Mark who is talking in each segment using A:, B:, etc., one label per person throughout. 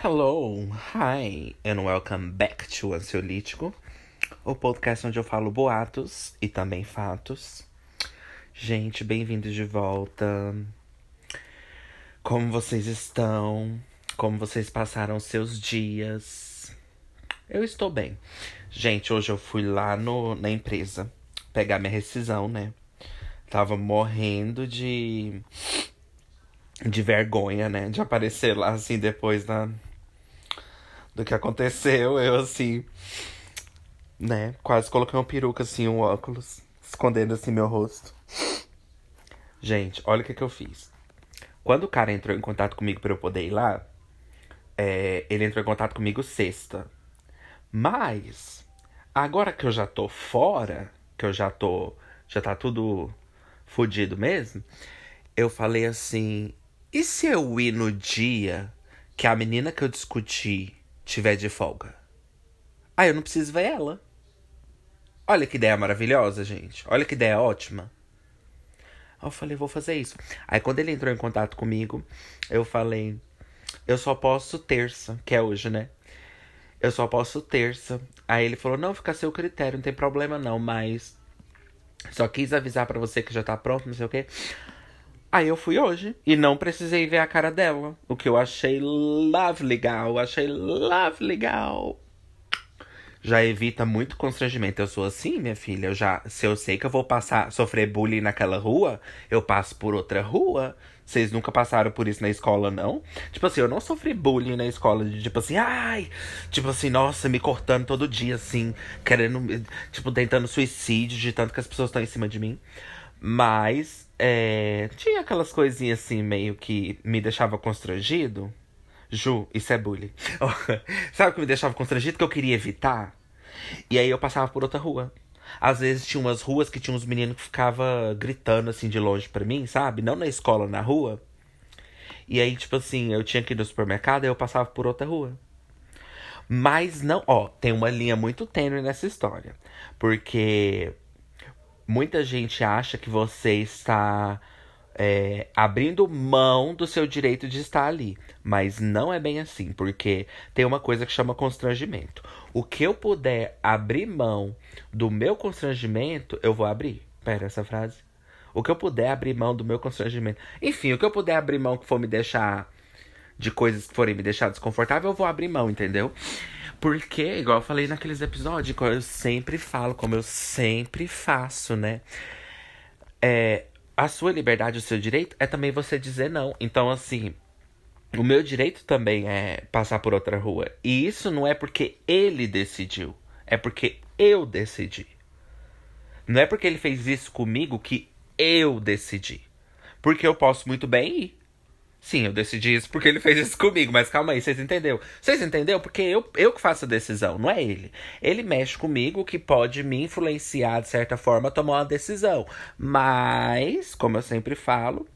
A: Hello, hi, and welcome back to Ansiolítico, o podcast onde eu falo boatos e também fatos. Gente, bem-vindos de volta. Como vocês estão? Como vocês passaram seus dias? Eu estou bem. Gente, hoje eu fui lá no, na empresa pegar minha rescisão, né? Tava morrendo de de vergonha, né? De aparecer lá assim depois da, do que aconteceu. Eu assim, né? Quase coloquei uma peruca assim, um óculos, escondendo assim meu rosto. Gente, olha o que, que eu fiz. Quando o cara entrou em contato comigo para eu poder ir lá, é, ele entrou em contato comigo sexta. Mas, agora que eu já tô fora, que eu já tô. Já tá tudo fodido mesmo, eu falei assim: e se eu ir no dia que a menina que eu discuti tiver de folga? Ah, eu não preciso ver ela. Olha que ideia maravilhosa, gente. Olha que ideia ótima. Eu falei, vou fazer isso. Aí quando ele entrou em contato comigo, eu falei, eu só posso terça, que é hoje, né? Eu só posso terça. Aí ele falou, não, fica a seu critério, não tem problema não, mas só quis avisar para você que já tá pronto, não sei o quê. Aí eu fui hoje e não precisei ver a cara dela. O que eu achei love legal, achei love legal. Já evita muito constrangimento. Eu sou assim, minha filha. Eu já, se eu sei que eu vou passar, sofrer bullying naquela rua, eu passo por outra rua. Vocês nunca passaram por isso na escola, não? Tipo assim, eu não sofri bullying na escola de tipo assim, ai, tipo assim, nossa, me cortando todo dia, assim, querendo, tipo, tentando suicídio de tanto que as pessoas estão em cima de mim. Mas é, tinha aquelas coisinhas assim, meio que me deixava constrangido. Ju, isso é bullying. Sabe o que me deixava constrangido? Que eu queria evitar. E aí eu passava por outra rua. Às vezes tinha umas ruas que tinha uns meninos que ficava gritando assim de longe para mim, sabe? Não na escola, na rua. E aí, tipo assim, eu tinha que ir no supermercado e eu passava por outra rua. Mas não, ó, tem uma linha muito tênue nessa história. Porque muita gente acha que você está é, abrindo mão do seu direito de estar ali. Mas não é bem assim, porque tem uma coisa que chama constrangimento. O que eu puder abrir mão do meu constrangimento, eu vou abrir. Pera, essa frase. O que eu puder abrir mão do meu constrangimento. Enfim, o que eu puder abrir mão que for me deixar. De coisas que forem me deixar desconfortável, eu vou abrir mão, entendeu? Porque, igual eu falei naqueles episódios, eu sempre falo, como eu sempre faço, né? É, a sua liberdade, o seu direito é também você dizer não. Então, assim, o meu direito também é passar por outra rua. E isso não é porque ele decidiu, é porque eu decidi. Não é porque ele fez isso comigo que eu decidi. Porque eu posso muito bem ir. Sim, eu decidi isso porque ele fez isso comigo, mas calma aí, vocês entenderam? Vocês entenderam? Porque eu, eu que faço a decisão, não é ele. Ele mexe comigo, que pode me influenciar de certa forma a tomar uma decisão. Mas, como eu sempre falo,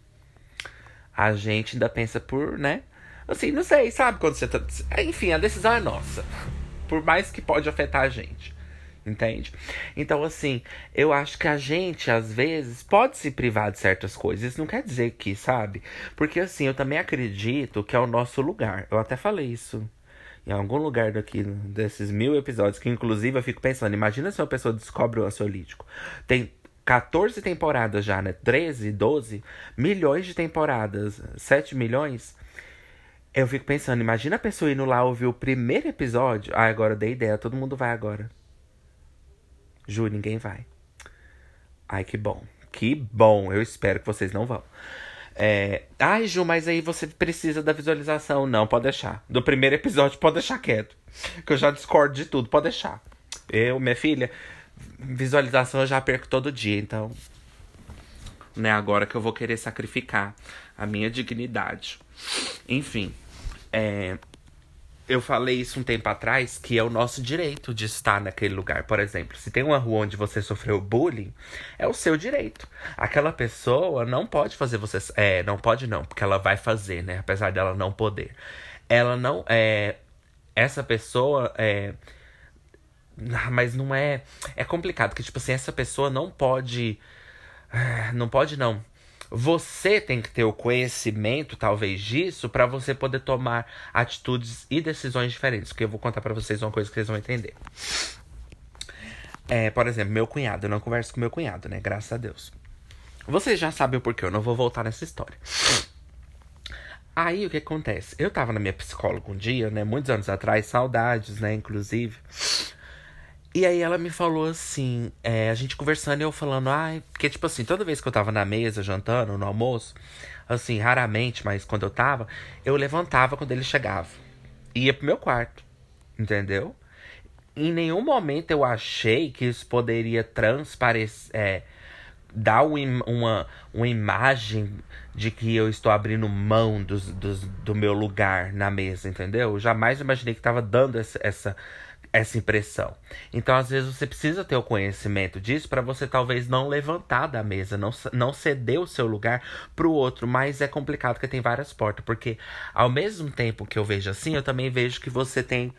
A: a gente ainda pensa por, né? Assim, não sei, sabe quando você tá. Enfim, a decisão é nossa. Por mais que pode afetar a gente entende? Então, assim, eu acho que a gente, às vezes, pode se privar de certas coisas. Isso não quer dizer que, sabe? Porque, assim, eu também acredito que é o nosso lugar. Eu até falei isso em algum lugar daqui, desses mil episódios, que inclusive eu fico pensando, imagina se uma pessoa descobre o ansiolítico. Tem 14 temporadas já, né? 13, 12, milhões de temporadas, 7 milhões. Eu fico pensando, imagina a pessoa indo lá ouvir o primeiro episódio. Ah, agora eu dei ideia, todo mundo vai agora. Ju, ninguém vai. Ai, que bom. Que bom. Eu espero que vocês não vão. É... Ai, Ju, mas aí você precisa da visualização. Não, pode deixar. Do primeiro episódio, pode deixar quieto. Que eu já discordo de tudo, pode deixar. Eu, minha filha, visualização eu já perco todo dia, então. Não é agora que eu vou querer sacrificar a minha dignidade. Enfim. É, eu falei isso um tempo atrás, que é o nosso direito de estar naquele lugar. Por exemplo, se tem uma rua onde você sofreu bullying, é o seu direito. Aquela pessoa não pode fazer você. É, não pode não, porque ela vai fazer, né? Apesar dela não poder. Ela não. É, essa pessoa. É, mas não é. É complicado, porque, tipo assim, essa pessoa não pode. É, não pode, não você tem que ter o conhecimento, talvez, disso, para você poder tomar atitudes e decisões diferentes. Que eu vou contar para vocês uma coisa que vocês vão entender. É, por exemplo, meu cunhado. Eu não converso com meu cunhado, né? Graças a Deus. Vocês já sabem o porquê, eu não vou voltar nessa história. Aí o que acontece? Eu tava na minha psicóloga um dia, né? Muitos anos atrás, saudades, né? Inclusive. E aí ela me falou assim, é, a gente conversando e eu falando, ai, porque tipo assim, toda vez que eu tava na mesa, jantando, no almoço, assim, raramente, mas quando eu tava, eu levantava quando ele chegava. Ia pro meu quarto, entendeu? Em nenhum momento eu achei que isso poderia transparecer, é, dar uma, uma imagem de que eu estou abrindo mão dos, dos, do meu lugar na mesa, entendeu? Eu jamais imaginei que estava dando essa, essa essa impressão. Então, às vezes, você precisa ter o conhecimento disso para você talvez não levantar da mesa, não, não ceder o seu lugar para o outro. Mas é complicado porque tem várias portas. Porque ao mesmo tempo que eu vejo assim, eu também vejo que você tem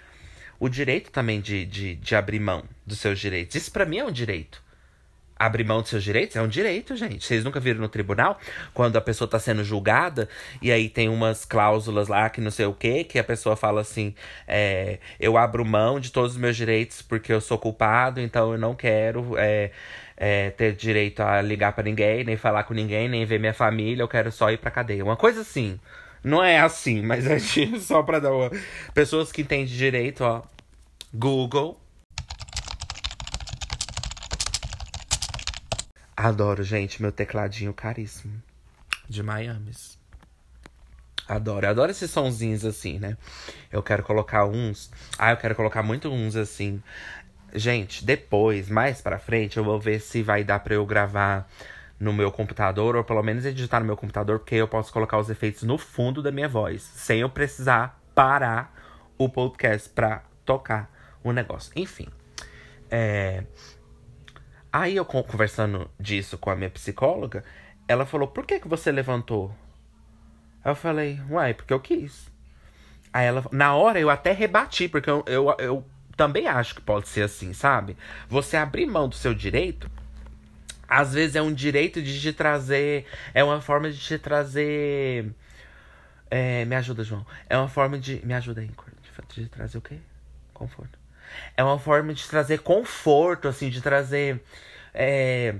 A: o direito também de, de, de abrir mão dos seus direitos. Isso para mim é um direito abrir mão dos seus direitos é um direito, gente. Vocês nunca viram no tribunal quando a pessoa tá sendo julgada e aí tem umas cláusulas lá que não sei o que, que a pessoa fala assim: é, eu abro mão de todos os meus direitos porque eu sou culpado, então eu não quero. É, é, ter direito a ligar para ninguém, nem falar com ninguém, nem ver minha família, eu quero só ir pra cadeia. Uma coisa assim. Não é assim, mas é só pra dar uma. Pessoas que entendem direito, ó. Google, Adoro, gente, meu tecladinho caríssimo. De Miami. Adoro, adoro esses sonzinhos assim, né? Eu quero colocar uns. Ah, eu quero colocar muito uns assim. Gente, depois, mais pra frente, eu vou ver se vai dar pra eu gravar no meu computador, ou pelo menos editar no meu computador, porque eu posso colocar os efeitos no fundo da minha voz, sem eu precisar parar o podcast pra tocar o negócio. Enfim. É. Aí eu conversando disso com a minha psicóloga, ela falou: "Por que que você levantou?" Eu falei: "Uai, porque eu quis." Aí ela, na hora eu até rebati, porque eu, eu, eu também acho que pode ser assim, sabe? Você abrir mão do seu direito, às vezes é um direito de te trazer, é uma forma de te trazer é, me ajuda, João. É uma forma de. Me ajuda aí, de trazer o quê? Conforto. É uma forma de trazer conforto, assim, de trazer. É,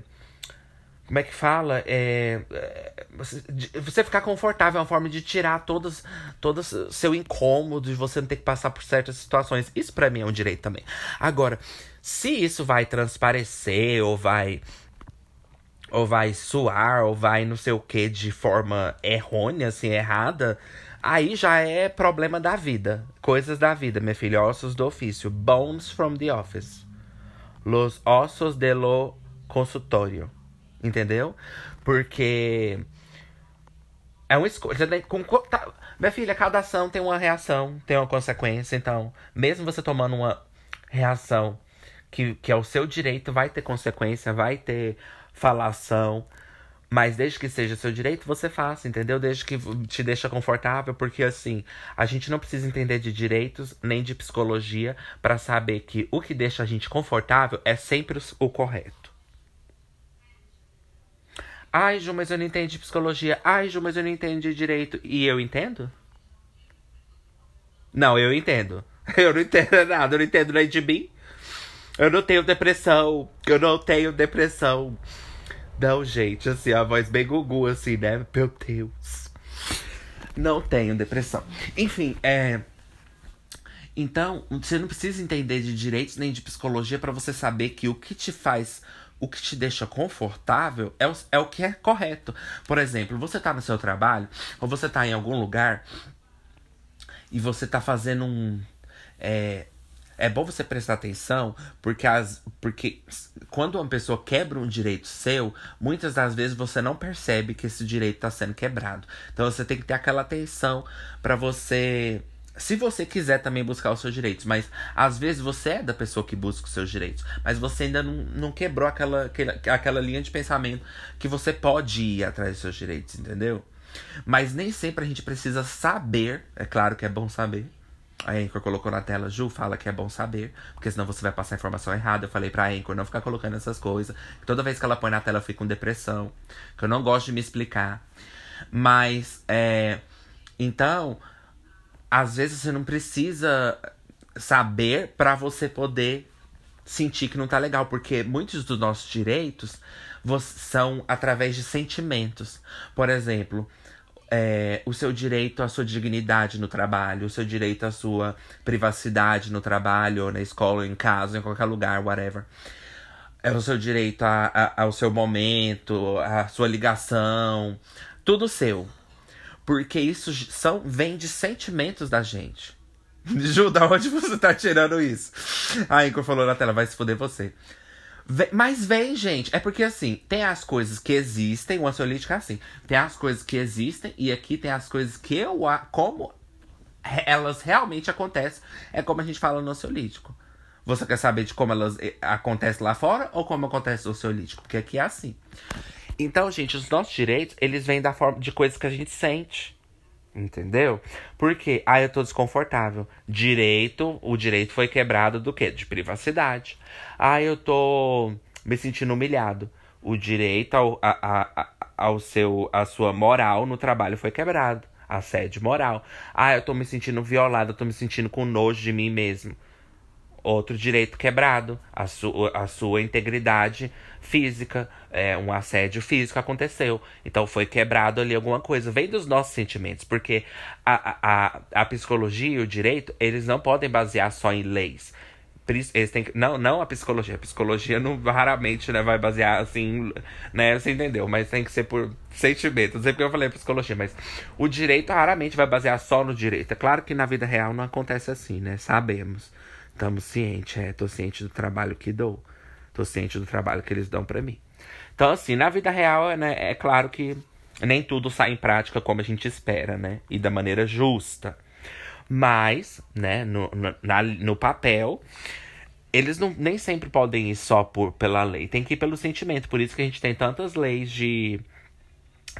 A: como é que fala? É, é você, ficar confortável é uma forma de tirar todos, todos seu incômodo, de você não ter que passar por certas situações. Isso para mim é um direito também. Agora, se isso vai transparecer ou vai ou vai suar ou vai não sei o que de forma errônea, assim, errada, Aí já é problema da vida. Coisas da vida, minha filha. Ossos do ofício. Bones from the office. Los ossos de lo consultório. Entendeu? Porque. É uma escolha. Tá, minha filha, cada ação tem uma reação, tem uma consequência. Então, mesmo você tomando uma reação que, que é o seu direito, vai ter consequência, vai ter falação. Mas desde que seja seu direito, você faça, entendeu? Desde que te deixa confortável, porque assim, a gente não precisa entender de direitos nem de psicologia para saber que o que deixa a gente confortável é sempre o correto. Ai, Ju, mas eu não entendo de psicologia. Ai, Ju, mas eu não entendo de direito. E eu entendo? Não, eu entendo. Eu não entendo nada, eu não entendo nem de mim. Eu não tenho depressão. Eu não tenho depressão. Não, gente, assim, a voz bem gugu, assim, né? Meu Deus. Não tenho depressão. Enfim, é. Então, você não precisa entender de direitos nem de psicologia para você saber que o que te faz, o que te deixa confortável é o, é o que é correto. Por exemplo, você tá no seu trabalho, ou você tá em algum lugar e você tá fazendo um. É, é bom você prestar atenção, porque, as, porque quando uma pessoa quebra um direito seu, muitas das vezes você não percebe que esse direito está sendo quebrado. Então você tem que ter aquela atenção para você. Se você quiser também buscar os seus direitos, mas às vezes você é da pessoa que busca os seus direitos, mas você ainda não, não quebrou aquela, aquela, aquela linha de pensamento que você pode ir atrás dos seus direitos, entendeu? Mas nem sempre a gente precisa saber, é claro que é bom saber, A Anchor colocou na tela, Ju, fala que é bom saber, porque senão você vai passar a informação errada. Eu falei pra Anchor não ficar colocando essas coisas. Toda vez que ela põe na tela eu fico com depressão. Que eu não gosto de me explicar. Mas, é. Então, às vezes você não precisa saber para você poder sentir que não tá legal, porque muitos dos nossos direitos são através de sentimentos. Por exemplo, é, o seu direito à sua dignidade no trabalho, o seu direito à sua privacidade no trabalho, na escola, em casa, em qualquer lugar, whatever. É o seu direito a, a, ao seu momento, a sua ligação, tudo seu. Porque isso são, vem de sentimentos da gente. Ju, da onde você tá tirando isso? A Incor falou na tela, vai se foder você. Mas vem, gente. É porque assim, tem as coisas que existem, o ansiolítico é assim. Tem as coisas que existem e aqui tem as coisas que eu. Como elas realmente acontecem. É como a gente fala no ansiolítico. Você quer saber de como elas eh, acontecem lá fora ou como acontece no ansiolítico? Porque aqui é assim. Então, gente, os nossos direitos, eles vêm da forma de coisas que a gente sente. Entendeu? Porque, ah, eu tô desconfortável. Direito, o direito foi quebrado do quê? De privacidade. Ah, eu tô me sentindo humilhado. O direito ao, a, a, ao seu, a sua moral no trabalho foi quebrado. Assédio moral. Ah, eu tô me sentindo violado, eu tô me sentindo com nojo de mim mesmo outro direito quebrado, a, su a sua integridade física, é, um assédio físico aconteceu. Então foi quebrado ali alguma coisa. Vem dos nossos sentimentos, porque a, a, a psicologia e o direito, eles não podem basear só em leis. Eles têm que, não, não a psicologia. A psicologia não raramente né, vai basear assim, né? Você entendeu? Mas tem que ser por sentimento. Não sei porque eu falei psicologia, mas o direito raramente vai basear só no direito. É claro que na vida real não acontece assim, né? Sabemos. Estamos cientes, é. Tô ciente do trabalho que dou. Tô ciente do trabalho que eles dão para mim. Então, assim, na vida real, né, é claro que nem tudo sai em prática como a gente espera, né? E da maneira justa. Mas, né, no, no, na, no papel, eles não, nem sempre podem ir só por, pela lei. Tem que ir pelo sentimento. Por isso que a gente tem tantas leis de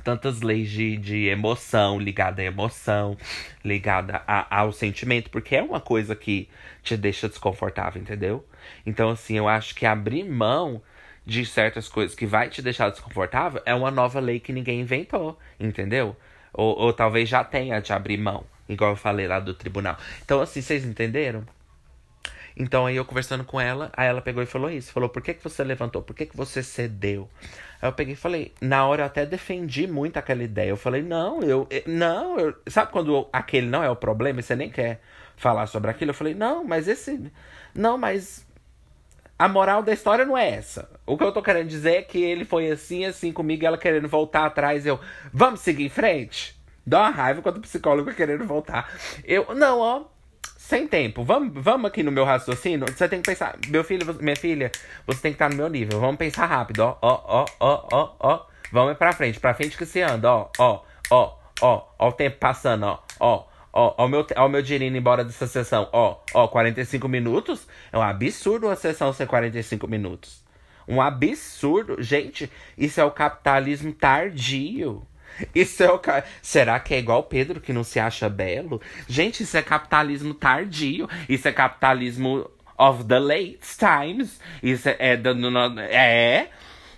A: tantas leis de, de emoção, ligada à emoção, ligada a, ao sentimento, porque é uma coisa que te deixa desconfortável, entendeu? Então, assim, eu acho que abrir mão de certas coisas que vai te deixar desconfortável é uma nova lei que ninguém inventou, entendeu? Ou, ou talvez já tenha de abrir mão, igual eu falei lá do tribunal. Então, assim, vocês entenderam? Então aí eu conversando com ela, aí ela pegou e falou isso. Falou, por que, que você levantou? Por que, que você cedeu? Aí eu peguei e falei, na hora eu até defendi muito aquela ideia. Eu falei, não, eu. Não, eu. Sabe quando aquele não é o problema e você nem quer falar sobre aquilo? Eu falei, não, mas esse. Não, mas. A moral da história não é essa. O que eu tô querendo dizer é que ele foi assim, assim comigo, ela querendo voltar atrás. Eu, vamos seguir em frente? Dá uma raiva quando o psicólogo querendo voltar. Eu, não, ó, sem tempo. Vamos, vamos aqui no meu raciocínio. Você tem que pensar, meu filho, minha filha, você tem que estar no meu nível. Vamos pensar rápido, ó, ó, ó, ó, ó. Vamos pra frente, pra frente que se anda, ó, ó, ó, ó, ó o tempo passando, ó, ó. Ó, ó, o meu, ó, meu dinheiro embora dessa sessão. Ó, ó, 45 minutos. É um absurdo uma sessão ser 45 minutos. Um absurdo. Gente, isso é o capitalismo tardio. Isso é o ca... Será que é igual Pedro que não se acha belo? Gente, isso é capitalismo tardio. Isso é capitalismo of the late times. Isso é, é, é,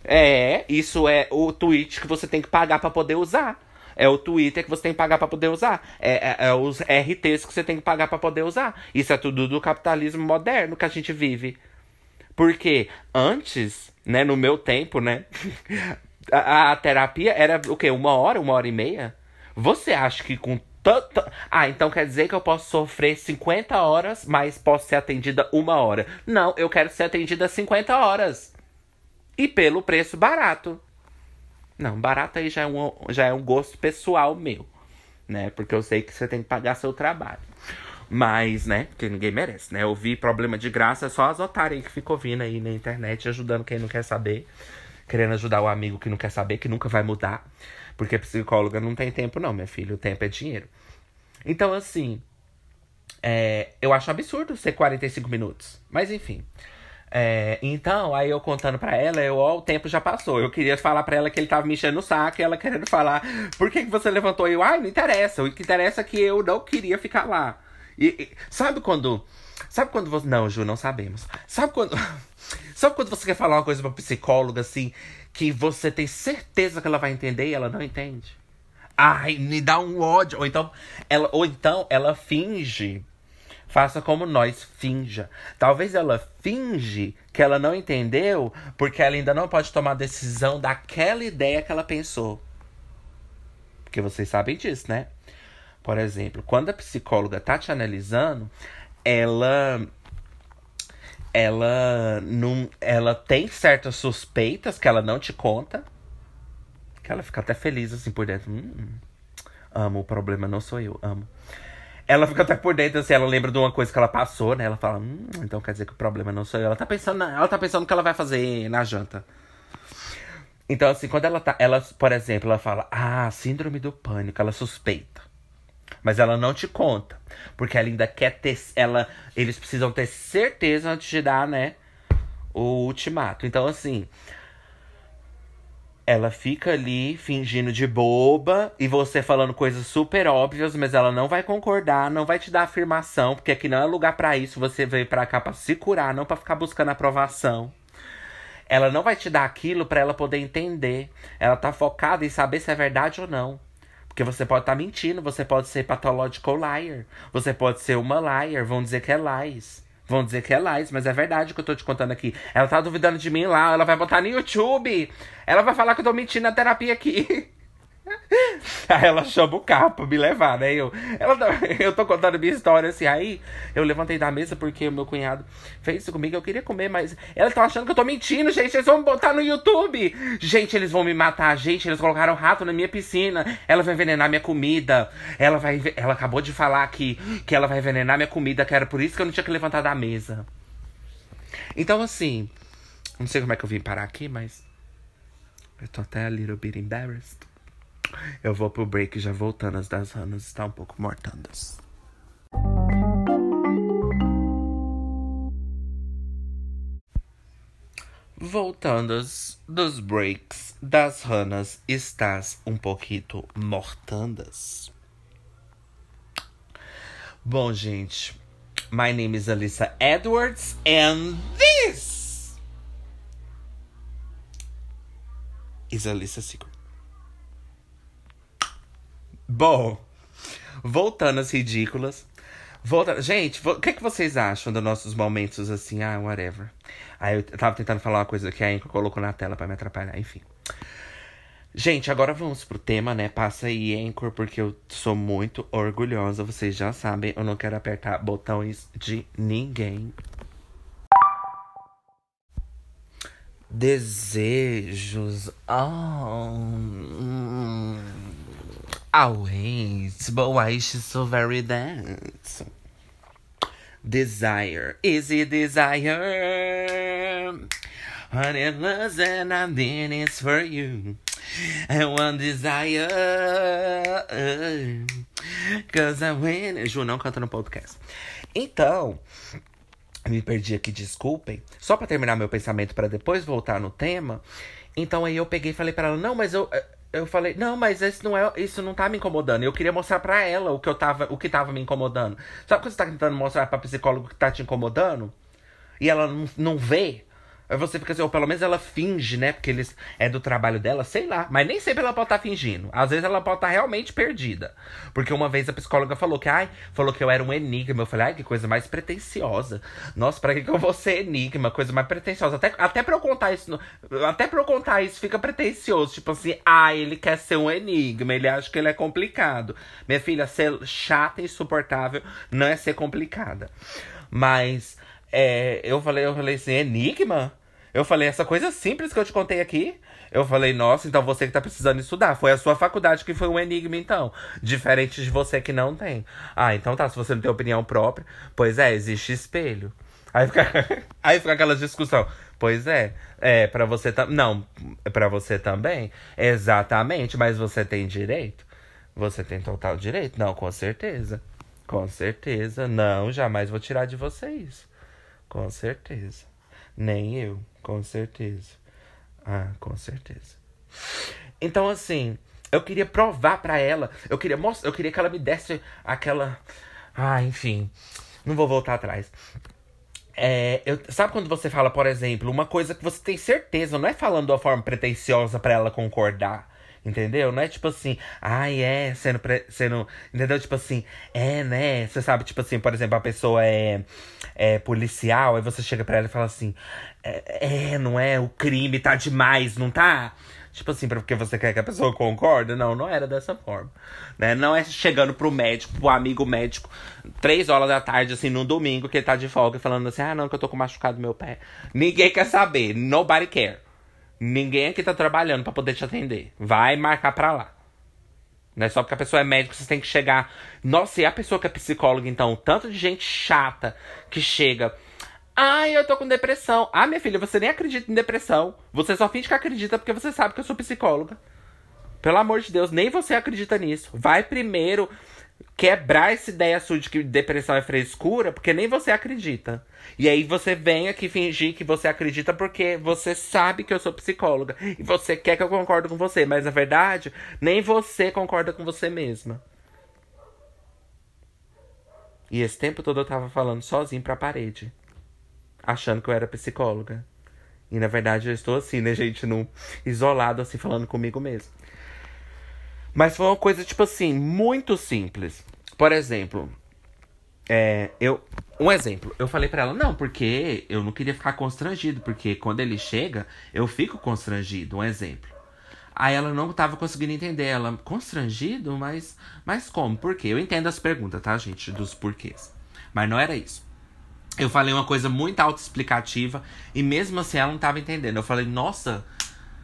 A: é, isso é o tweet que você tem que pagar para poder usar. É o Twitter que você tem que pagar para poder usar. É, é, é, os RTs que você tem que pagar para poder usar. Isso é tudo do capitalismo moderno que a gente vive. Porque antes, né, no meu tempo, né, a, a terapia era o quê? Uma hora, uma hora e meia? Você acha que com tanto. Ah, então quer dizer que eu posso sofrer 50 horas, mas posso ser atendida uma hora. Não, eu quero ser atendida 50 horas. E pelo preço barato. Não, barato aí já é um, já é um gosto pessoal meu. Né? Porque eu sei que você tem que pagar seu trabalho. Mas, né? Porque ninguém merece, né? Ouvir problema de graça é só as otárias que ficam ouvindo aí na internet, ajudando quem não quer saber querendo ajudar o amigo que não quer saber, que nunca vai mudar. Porque psicóloga não tem tempo, não, minha filha. O tempo é dinheiro. Então, assim. É, eu acho absurdo ser 45 minutos. Mas enfim. É, então, aí eu contando pra ela, eu, ó, o tempo já passou. Eu queria falar pra ela que ele tava me enchendo o saco e ela querendo falar, por que, que você levantou? Eu, ai, não interessa. O que interessa é que eu não queria ficar lá. E, e, sabe quando. Sabe quando você. Não, Ju, não sabemos. Sabe quando. sabe quando você quer falar uma coisa pra psicóloga assim, que você tem certeza que ela vai entender e ela não entende? Ai, me dá um ódio. Ou então, ela, ou então ela finge. Faça como nós, finja. Talvez ela finge que ela não entendeu, porque ela ainda não pode tomar a decisão daquela ideia que ela pensou. Porque vocês sabem disso, né? Por exemplo, quando a psicóloga tá te analisando, ela ela não ela tem certas suspeitas que ela não te conta. Que ela fica até feliz assim por dentro. Hum, amo, o problema não sou eu, amo. Ela fica até por dentro, assim, ela lembra de uma coisa que ela passou, né? Ela fala, hum, então quer dizer que o problema não sou eu. Ela tá pensando, na, ela tá pensando o que ela vai fazer na janta. Então, assim, quando ela tá. Ela, por exemplo, ela fala, ah, síndrome do pânico, ela suspeita. Mas ela não te conta. Porque ela ainda quer ter. Ela, eles precisam ter certeza antes de dar, né? O ultimato. Então, assim. Ela fica ali fingindo de boba e você falando coisas super óbvias, mas ela não vai concordar, não vai te dar afirmação, porque aqui não é lugar para isso. Você veio para cá para se curar, não para ficar buscando aprovação. Ela não vai te dar aquilo para ela poder entender. Ela tá focada em saber se é verdade ou não. Porque você pode estar tá mentindo, você pode ser pathological liar, você pode ser uma liar, vão dizer que é lies. Vão dizer que é lies, mas é verdade o que eu tô te contando aqui. Ela tá duvidando de mim lá, ela vai botar no YouTube. Ela vai falar que eu tô mentindo na terapia aqui. Aí ela chama o carro pra me levar, né? Eu, ela, tá, eu tô contando minha história assim. Aí eu levantei da mesa porque o meu cunhado fez isso comigo. Eu queria comer, mas ela tá achando que eu tô mentindo, gente. Eles vão me botar no YouTube. Gente, eles vão me matar. Gente, eles colocaram rato na minha piscina. Ela vai envenenar minha comida. Ela vai. Ela acabou de falar que, que ela vai envenenar minha comida, que era por isso que eu não tinha que levantar da mesa. Então, assim. Não sei como é que eu vim parar aqui, mas. Eu tô até a little bit embarrassed. Eu vou pro break já voltando. As das ranas estão um pouco mortandas. Voltando dos breaks das ranas, estás um pouquinho mortandas. Bom, gente, my name is Alyssa Edwards and this is Alyssa Secret. Bom, voltando às ridículas. Volta... Gente, o que, que vocês acham dos nossos momentos assim? Ah, whatever. Aí eu tava tentando falar uma coisa que a Anchor colocou na tela para me atrapalhar, enfim. Gente, agora vamos pro tema, né? Passa aí, Anchor, porque eu sou muito orgulhosa. Vocês já sabem, eu não quero apertar botões de ninguém. Desejos. Oh. Always, but why is she so very dense? Desire, is it desire? It was and I did it's for you. And one desire. Cause I win. Ju não canta no podcast. Então, me perdi aqui, desculpem. Só para terminar meu pensamento para depois voltar no tema. Então aí eu peguei e falei para ela: "Não, mas eu eu falei, não, mas isso não, é, isso não tá me incomodando. Eu queria mostrar para ela o que eu tava, o que tava me incomodando. Sabe quando você tá tentando mostrar pra psicólogo que tá te incomodando? E ela não, não vê? Aí você fica assim, ou pelo menos ela finge, né? Porque eles é do trabalho dela, sei lá. Mas nem sempre ela pode estar tá fingindo. Às vezes ela pode estar tá realmente perdida. Porque uma vez a psicóloga falou que, ai, falou que eu era um enigma. Eu falei, ai, que coisa mais pretensiosa. Nossa, pra que, que eu vou ser enigma? Coisa mais pretensiosa. Até, até pra eu contar isso. Até pra eu contar isso fica pretensioso. Tipo assim, ah, ele quer ser um enigma. Ele acha que ele é complicado. Minha filha, ser chata e insuportável não é ser complicada. Mas é, eu falei, eu falei assim, enigma? Eu falei, essa coisa simples que eu te contei aqui. Eu falei, nossa, então você que tá precisando estudar. Foi a sua faculdade que foi um enigma, então. Diferente de você que não tem. Ah, então tá, se você não tem opinião própria, pois é, existe espelho. Aí fica, aí fica aquela discussão. Pois é, é para você também. Não, para você também. Exatamente, mas você tem direito? Você tem total direito? Não, com certeza. Com certeza. Não, jamais vou tirar de você isso. Com certeza. Nem eu, com certeza. Ah, com certeza. Então, assim, eu queria provar para ela, eu queria mostrar, eu queria que ela me desse aquela Ah, enfim. Não vou voltar atrás. É, eu, sabe quando você fala, por exemplo, uma coisa que você tem certeza, não é falando de uma forma pretensiosa para ela concordar. Entendeu? Não é tipo assim, ai, ah, é, sendo, sendo. Entendeu? Tipo assim, é, né? Você sabe, tipo assim, por exemplo, a pessoa é, é policial, aí você chega pra ela e fala assim, é, é, não é? O crime tá demais, não tá? Tipo assim, porque você quer que a pessoa concorde? Não, não era dessa forma. Né? Não é chegando pro médico, pro amigo médico, três horas da tarde, assim, num domingo, que ele tá de folga, falando assim, ah, não, que eu tô com machucado no meu pé. Ninguém quer saber. Nobody care. Ninguém aqui tá trabalhando para poder te atender. Vai marcar pra lá. Não é só porque a pessoa é médico, você tem que chegar. Nossa, e a pessoa que é psicóloga, então? Tanto de gente chata que chega. Ai, eu tô com depressão. Ah, minha filha, você nem acredita em depressão. Você só finge que acredita porque você sabe que eu sou psicóloga. Pelo amor de Deus, nem você acredita nisso. Vai primeiro quebrar essa ideia sua de que depressão é frescura, porque nem você acredita. E aí você vem aqui fingir que você acredita porque você sabe que eu sou psicóloga. E você quer que eu concorde com você, mas na verdade, nem você concorda com você mesma. E esse tempo todo eu tava falando sozinho pra parede achando que eu era psicóloga. E na verdade eu estou assim, né, gente, num isolado assim falando comigo mesmo. Mas foi uma coisa tipo assim, muito simples. Por exemplo, é, eu um exemplo, eu falei para ela, não, porque eu não queria ficar constrangido, porque quando ele chega, eu fico constrangido, um exemplo. Aí ela não tava conseguindo entender, ela, constrangido? Mas, mas como? Por quê? Eu entendo as perguntas, tá, gente, dos porquês. Mas não era isso. Eu falei uma coisa muito autoexplicativa e mesmo assim ela não tava entendendo. Eu falei, nossa,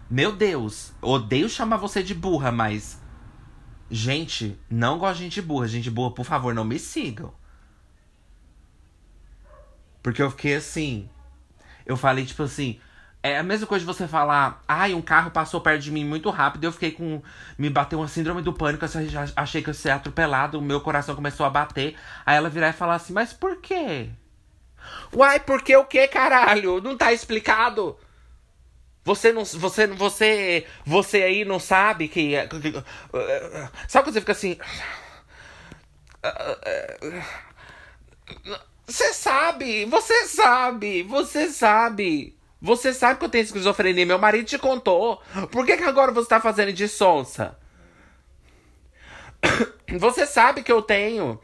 A: meu Deus, odeio chamar você de burra, mas. Gente, não gosto de gente burra. Gente burra, por favor, não me sigam. Porque eu fiquei assim. Eu falei, tipo assim. É a mesma coisa de você falar, ai, um carro passou perto de mim muito rápido, eu fiquei com. Me bateu uma síndrome do pânico, eu achei que eu ia ser atropelado, o meu coração começou a bater. Aí ela virar e falar assim, mas por quê? Uai, porque o que, caralho? Não tá explicado? Você não. Você, você, você aí não sabe que. Sabe quando você fica assim. Você sabe, você sabe, você sabe. Você sabe que eu tenho esquizofrenia, meu marido te contou. Por que, que agora você tá fazendo de sonsa? Você sabe que eu tenho.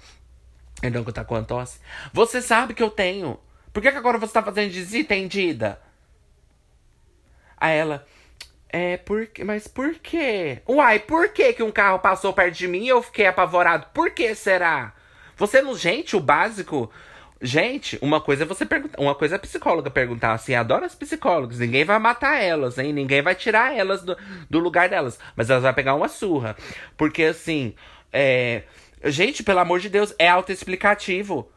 A: Perdão que tá com a tosse. Você sabe que eu tenho. Por que, que agora você tá fazendo desentendida? A ela. É, por Mas por quê? Uai, por que, que um carro passou perto de mim e eu fiquei apavorado? Por que será? Você não. Gente, o básico. Gente, uma coisa é você perguntar. Uma coisa é a psicóloga perguntar assim, adoro as psicólogas. Ninguém vai matar elas, hein? Ninguém vai tirar elas do, do lugar delas. Mas elas vão pegar uma surra. Porque assim. É Gente, pelo amor de Deus, é autoexplicativo.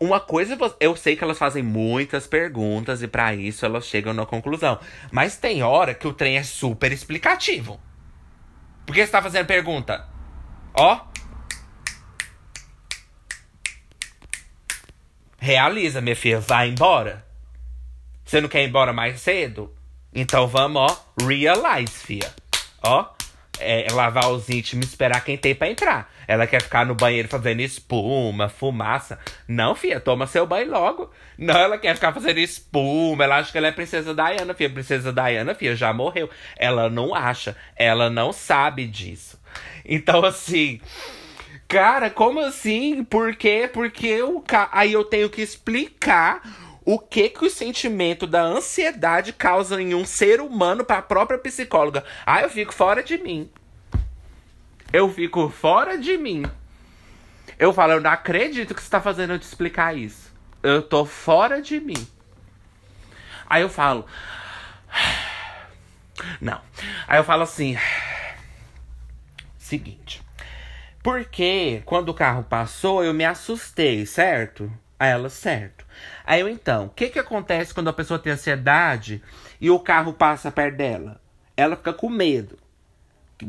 A: Uma coisa, eu sei que elas fazem muitas perguntas e para isso elas chegam na conclusão. Mas tem hora que o trem é super explicativo. Por que você tá fazendo pergunta? Ó. Realiza, minha filha, vai embora. Você não quer ir embora mais cedo? Então vamos, ó, realize, filha. Ó, é, lavar os íntimos esperar quem tem pra entrar. Ela quer ficar no banheiro fazendo espuma, fumaça. Não, filha, toma seu banho logo. Não, ela quer ficar fazendo espuma. Ela acha que ela é princesa Diana, filha. Princesa Diana, filha, já morreu. Ela não acha. Ela não sabe disso. Então, assim. Cara, como assim? Por quê? Porque o ca... aí eu tenho que explicar o que que o sentimento da ansiedade causa em um ser humano para a própria psicóloga. Ah, eu fico fora de mim. Eu fico fora de mim. Eu falo, eu não acredito que você tá fazendo eu te explicar isso. Eu tô fora de mim. Aí eu falo. Não. Aí eu falo assim. Seguinte. Porque quando o carro passou, eu me assustei, certo? Aí ela, certo. Aí eu então, o que que acontece quando a pessoa tem ansiedade e o carro passa perto dela? Ela fica com medo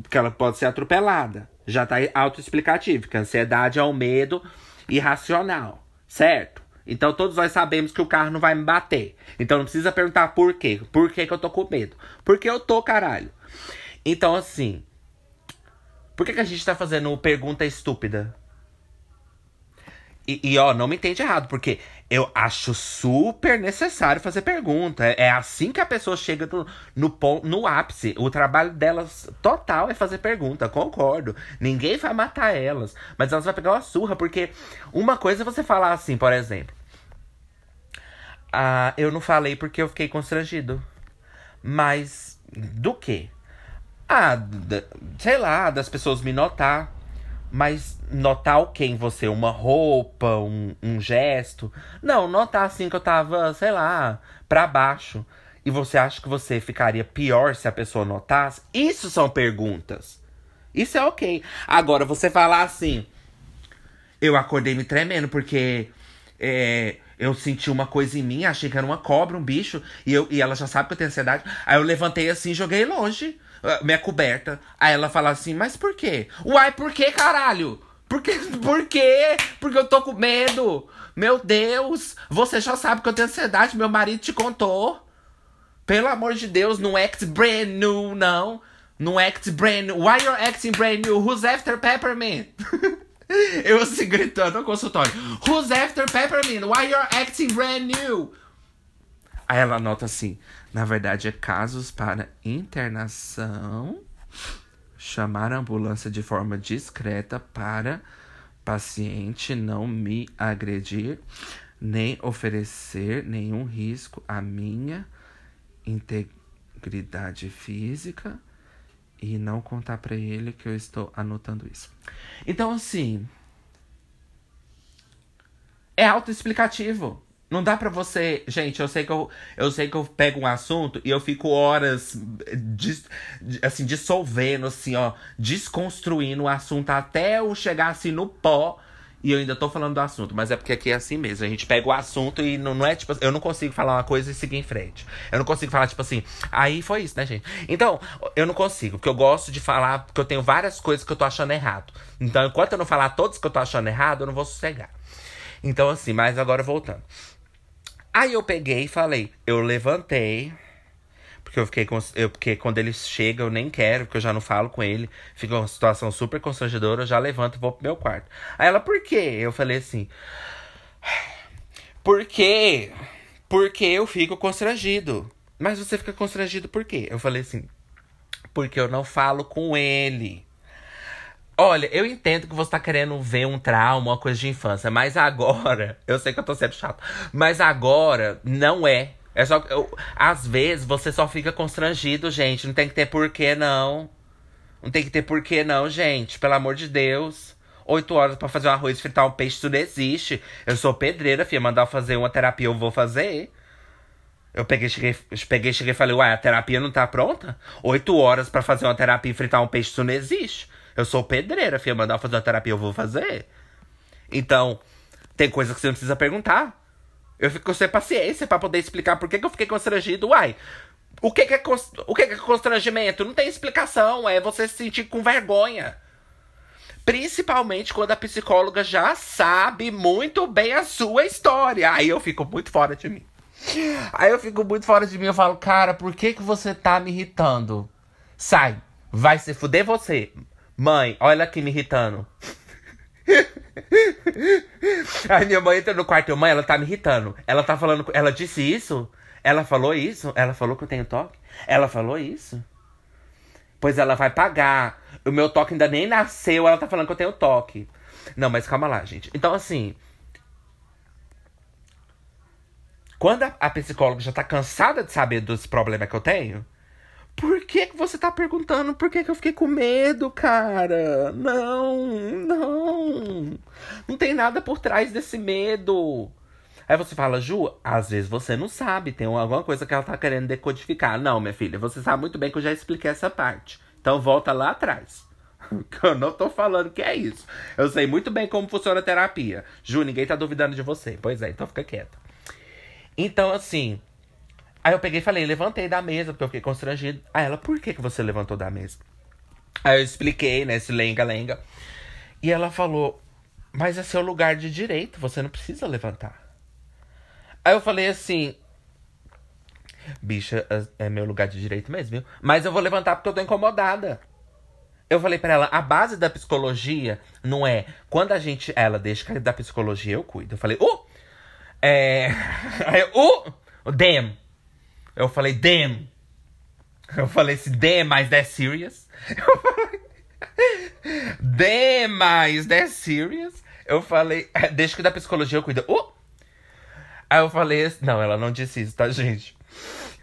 A: porque ela pode ser atropelada. Já está autoexplicativo, que a ansiedade é um medo irracional, certo? Então todos nós sabemos que o carro não vai me bater. Então não precisa perguntar por quê. Por que, que eu tô com medo? Porque eu tô, caralho. Então, assim. Por que, que a gente tá fazendo pergunta estúpida? E, e, ó, não me entende errado, porque eu acho super necessário fazer pergunta. É, assim que a pessoa chega no, no, no ápice. O trabalho delas total é fazer pergunta, concordo. Ninguém vai matar elas. Mas elas vão pegar uma surra, porque uma coisa é você falar assim, por exemplo. Ah, eu não falei porque eu fiquei constrangido. Mas do quê? Ah, sei lá, das pessoas me notar. Mas notar o que em você? Uma roupa, um, um gesto? Não, notar assim que eu tava, sei lá, pra baixo. E você acha que você ficaria pior se a pessoa notasse? Isso são perguntas. Isso é ok. Agora, você falar assim. Eu acordei me tremendo porque é, eu senti uma coisa em mim, achei que era uma cobra, um bicho, e, eu, e ela já sabe que eu tenho ansiedade. Aí eu levantei assim e joguei longe. Minha coberta. Aí ela fala assim, mas por quê? Uai, por quê, caralho? Por quê? Por quê? Porque eu tô com medo. Meu Deus, você já sabe que eu tenho ansiedade, meu marido te contou. Pelo amor de Deus, não act brand new, não. Não act brand new. Why you're acting brand new? Who's after Peppermint? eu assim gritando no consultório. Who's after Peppermint? Why you're acting brand new? Aí ela nota assim: na verdade, é casos para internação. Chamar a ambulância de forma discreta para paciente não me agredir, nem oferecer nenhum risco à minha integridade física e não contar para ele que eu estou anotando isso. Então, assim, é autoexplicativo. Não dá para você. Gente, eu sei que eu, eu sei que eu pego um assunto e eu fico horas dis, assim, dissolvendo, assim, ó, desconstruindo o assunto até eu chegar assim no pó. E eu ainda tô falando do assunto, mas é porque aqui é assim mesmo. A gente pega o assunto e não, não é tipo. Eu não consigo falar uma coisa e seguir em frente. Eu não consigo falar, tipo assim, aí foi isso, né, gente? Então, eu não consigo, porque eu gosto de falar, porque eu tenho várias coisas que eu tô achando errado. Então, enquanto eu não falar todas que eu tô achando errado, eu não vou sossegar. Então, assim, mas agora voltando. Aí eu peguei e falei, eu levantei. Porque eu fiquei. Eu, porque quando ele chega, eu nem quero, porque eu já não falo com ele. Fica uma situação super constrangedora, eu já levanto e vou pro meu quarto. Aí ela, por quê? Eu falei assim. Por quê? Porque eu fico constrangido. Mas você fica constrangido por quê? Eu falei assim. Porque eu não falo com ele. Olha, eu entendo que você tá querendo ver um trauma, uma coisa de infância, mas agora, eu sei que eu tô sempre chato, mas agora não é. É só eu, às vezes você só fica constrangido, gente, não tem que ter porquê não. Não tem que ter porquê não, gente, pelo amor de Deus. Oito horas para fazer um arroz, fritar um peixe, não existe. Eu sou pedreira, filha, mandar fazer uma terapia, eu vou fazer. Eu peguei, cheguei, peguei, cheguei e falei, uai, a terapia não tá pronta? Oito horas para fazer uma terapia e fritar um peixe, isso não existe. Eu sou pedreira, filha. Mandar fazer uma terapia, eu vou fazer. Então, tem coisa que você não precisa perguntar. Eu fico sem paciência para poder explicar por que, que eu fiquei constrangido. Uai, o que, que é, o que, que é constrangimento? Não tem explicação. É você se sentir com vergonha. Principalmente quando a psicóloga já sabe muito bem a sua história. Aí eu fico muito fora de mim. Aí eu fico muito fora de mim. Eu falo, cara, por que, que você tá me irritando? Sai. Vai se fuder você. Mãe, olha aqui me irritando. Aí minha mãe entra no quarto e mãe, ela tá me irritando. Ela tá falando. Ela disse isso? Ela falou isso? Ela falou que eu tenho toque? Ela falou isso? Pois ela vai pagar. O meu toque ainda nem nasceu, ela tá falando que eu tenho toque. Não, mas calma lá, gente. Então, assim. Quando a, a psicóloga já tá cansada de saber dos problemas que eu tenho, por que, que você tá perguntando por que, que eu fiquei com medo, cara? Não, não. Não tem nada por trás desse medo. Aí você fala, Ju, às vezes você não sabe, tem alguma coisa que ela tá querendo decodificar. Não, minha filha, você sabe muito bem que eu já expliquei essa parte. Então volta lá atrás. eu não tô falando que é isso. Eu sei muito bem como funciona a terapia. Ju, ninguém tá duvidando de você. Pois é, então fica quieta. Então, assim, Aí eu peguei e falei, levantei da mesa, porque eu fiquei constrangido. Aí ela, por que, que você levantou da mesa? Aí eu expliquei, né, esse lenga-lenga. E ela falou, mas é seu lugar de direito, você não precisa levantar. Aí eu falei assim, bicha, é, é meu lugar de direito mesmo, viu? Mas eu vou levantar porque eu tô incomodada. Eu falei para ela, a base da psicologia não é quando a gente. Ela deixa que da psicologia eu cuido. Eu falei, uh! É. Aí, uh! Damn! Eu falei, damn! Eu falei assim, damn, mas that's serious? Eu falei, damn, mas that's serious? Eu falei, deixa que da psicologia eu cuido. Uh! Aí eu falei, não, ela não disse isso, tá, gente?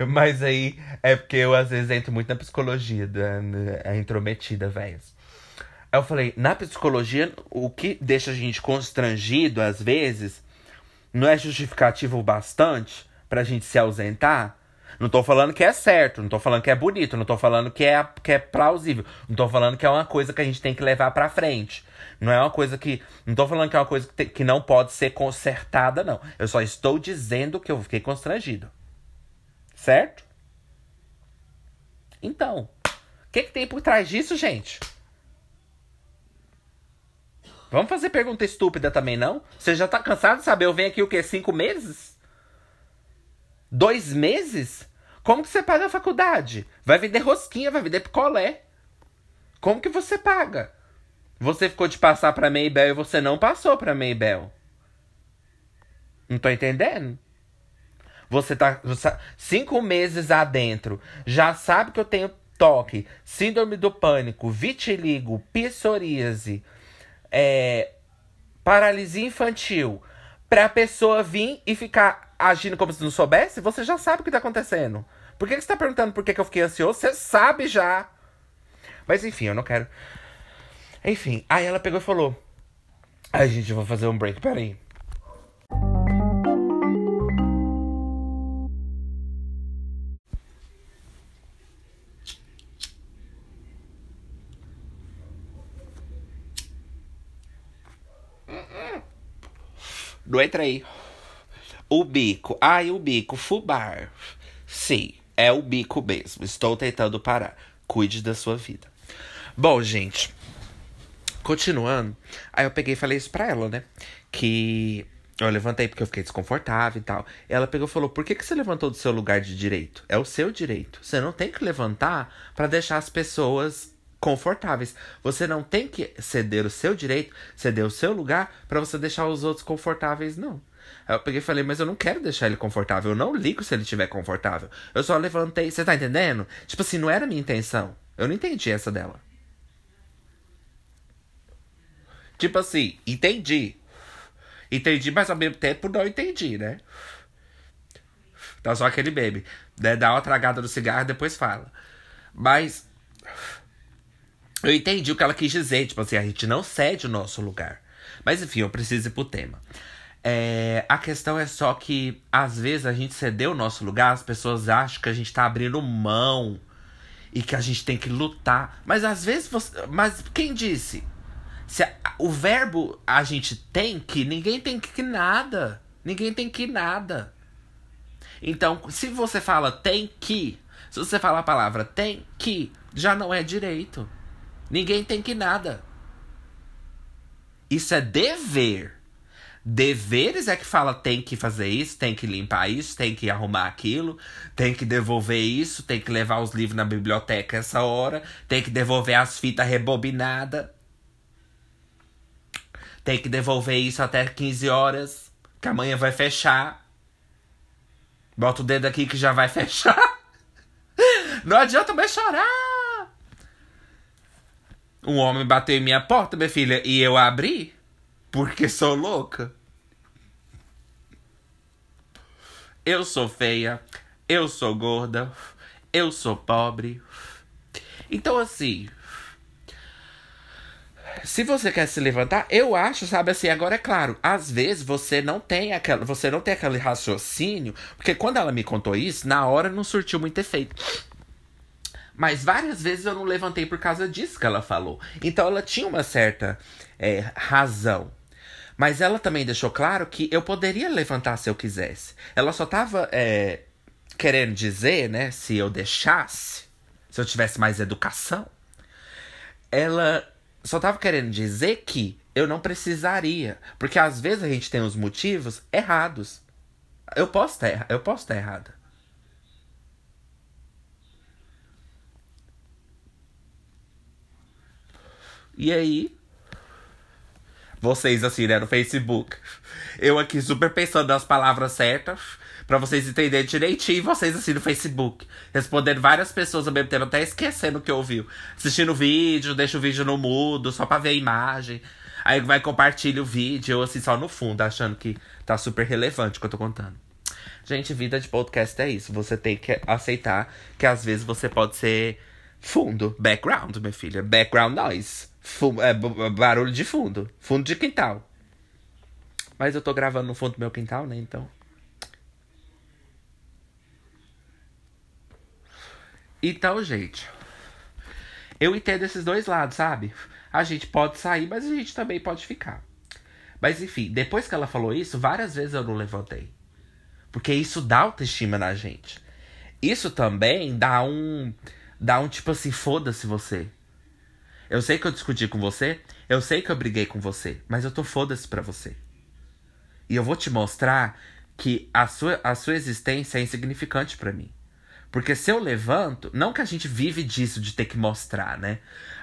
A: Mas aí é porque eu às vezes entro muito na psicologia, da, é intrometida, velho. Aí eu falei, na psicologia, o que deixa a gente constrangido às vezes não é justificativo bastante pra gente se ausentar. Não tô falando que é certo, não tô falando que é bonito, não tô falando que é, que é plausível. Não tô falando que é uma coisa que a gente tem que levar pra frente. Não é uma coisa que. Não tô falando que é uma coisa que, te, que não pode ser consertada, não. Eu só estou dizendo que eu fiquei constrangido. Certo? Então, o que, que tem por trás disso, gente? Vamos fazer pergunta estúpida também, não? Você já tá cansado de saber? Eu venho aqui o quê? Cinco meses? Dois meses? Como que você paga a faculdade? Vai vender rosquinha, vai vender picolé. Como que você paga? Você ficou de passar pra Maybell e você não passou pra Maybell. Não tô entendendo? Você tá cinco meses adentro, já sabe que eu tenho toque, síndrome do pânico, vitiligo, psoríase, é, paralisia infantil. Pra pessoa vir e ficar agindo como se não soubesse, você já sabe o que tá acontecendo. Por que, que você tá perguntando por que, que eu fiquei ansioso? Você sabe já. Mas enfim, eu não quero. Enfim, aí ela pegou e falou: Ai, gente, eu vou fazer um break, peraí. Não entra aí. O bico. Ai, o bico. Fubar. Sim, é o bico mesmo. Estou tentando parar. Cuide da sua vida. Bom, gente. Continuando. Aí eu peguei e falei isso pra ela, né? Que eu levantei porque eu fiquei desconfortável e tal. Ela pegou e falou: Por que, que você levantou do seu lugar de direito? É o seu direito. Você não tem que levantar para deixar as pessoas confortáveis. Você não tem que ceder o seu direito, ceder o seu lugar para você deixar os outros confortáveis, não. Aí eu peguei e falei, mas eu não quero deixar ele confortável. Eu não ligo se ele estiver confortável. Eu só levantei. Você tá entendendo? Tipo assim, não era a minha intenção. Eu não entendi essa dela. Tipo assim, entendi. Entendi, mas ao mesmo tempo não entendi, né? Tá só aquele meme. Né? Dá uma tragada no cigarro depois fala. Mas eu entendi o que ela quis dizer, tipo assim, a gente não cede o nosso lugar. Mas enfim, eu preciso ir pro tema. É, a questão é só que, às vezes, a gente ceder o nosso lugar, as pessoas acham que a gente tá abrindo mão e que a gente tem que lutar. Mas às vezes você. Mas quem disse? Se a, o verbo a gente tem que, ninguém tem que nada. Ninguém tem que nada. Então, se você fala tem que, se você fala a palavra tem que, já não é direito. Ninguém tem que nada. Isso é dever. Deveres é que fala tem que fazer isso, tem que limpar isso, tem que arrumar aquilo, tem que devolver isso, tem que levar os livros na biblioteca essa hora, tem que devolver as fitas rebobinadas. Tem que devolver isso até 15 horas, que amanhã vai fechar. Bota o dedo aqui que já vai fechar. Não adianta mais chorar. Um homem bateu em minha porta, minha filha, e eu abri porque sou louca. Eu sou feia, eu sou gorda, eu sou pobre. Então, assim. Se você quer se levantar, eu acho, sabe assim, agora é claro, às vezes você não tem aquela, você não tem aquele raciocínio, porque quando ela me contou isso, na hora não surtiu muito efeito. Mas várias vezes eu não levantei por causa disso que ela falou. Então ela tinha uma certa é, razão. Mas ela também deixou claro que eu poderia levantar se eu quisesse. Ela só tava é, querendo dizer, né, se eu deixasse, se eu tivesse mais educação, ela só tava querendo dizer que eu não precisaria. Porque às vezes a gente tem os motivos errados. Eu posso estar, eu posso estar errada. E aí? Vocês assim, né, no Facebook. Eu aqui super pensando nas palavras certas. Pra vocês entenderem direitinho, e vocês assim no Facebook. Respondendo várias pessoas ao mesmo tempo, até esquecendo o que ouviu. Assistindo o vídeo, deixa o vídeo no mudo, só pra ver a imagem. Aí vai compartilha o vídeo, eu assim, só no fundo, achando que tá super relevante o que eu tô contando. Gente, vida de podcast é isso. Você tem que aceitar que às vezes você pode ser fundo, background, minha filha. Background noise. Fu é, barulho de fundo. Fundo de quintal. Mas eu tô gravando no fundo do meu quintal, né? Então. Então, gente. Eu entendo esses dois lados, sabe? A gente pode sair, mas a gente também pode ficar. Mas enfim, depois que ela falou isso, várias vezes eu não levantei. Porque isso dá autoestima na gente. Isso também dá um. Dá um tipo assim, foda-se você. Eu sei que eu discuti com você, eu sei que eu briguei com você, mas eu tô foda-se pra você. E eu vou te mostrar que a sua, a sua existência é insignificante para mim. Porque se eu levanto, não que a gente vive disso de ter que mostrar, né?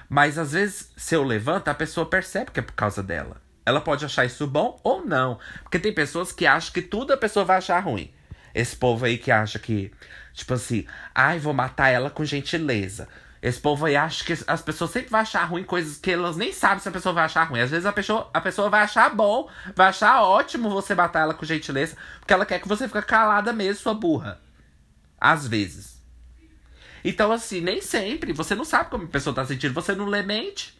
A: Mas às vezes, se eu levanto, a pessoa percebe que é por causa dela. Ela pode achar isso bom ou não. Porque tem pessoas que acham que tudo a pessoa vai achar ruim. Esse povo aí que acha que, tipo assim, ai, vou matar ela com gentileza. Esse povo aí acha que as pessoas sempre vão achar ruim coisas que elas nem sabem se a pessoa vai achar ruim. Às vezes a pessoa, a pessoa vai achar bom, vai achar ótimo você matar ela com gentileza, porque ela quer que você fique calada mesmo, sua burra. Às vezes. Então, assim, nem sempre. Você não sabe como a pessoa tá sentindo. Você não lê mente.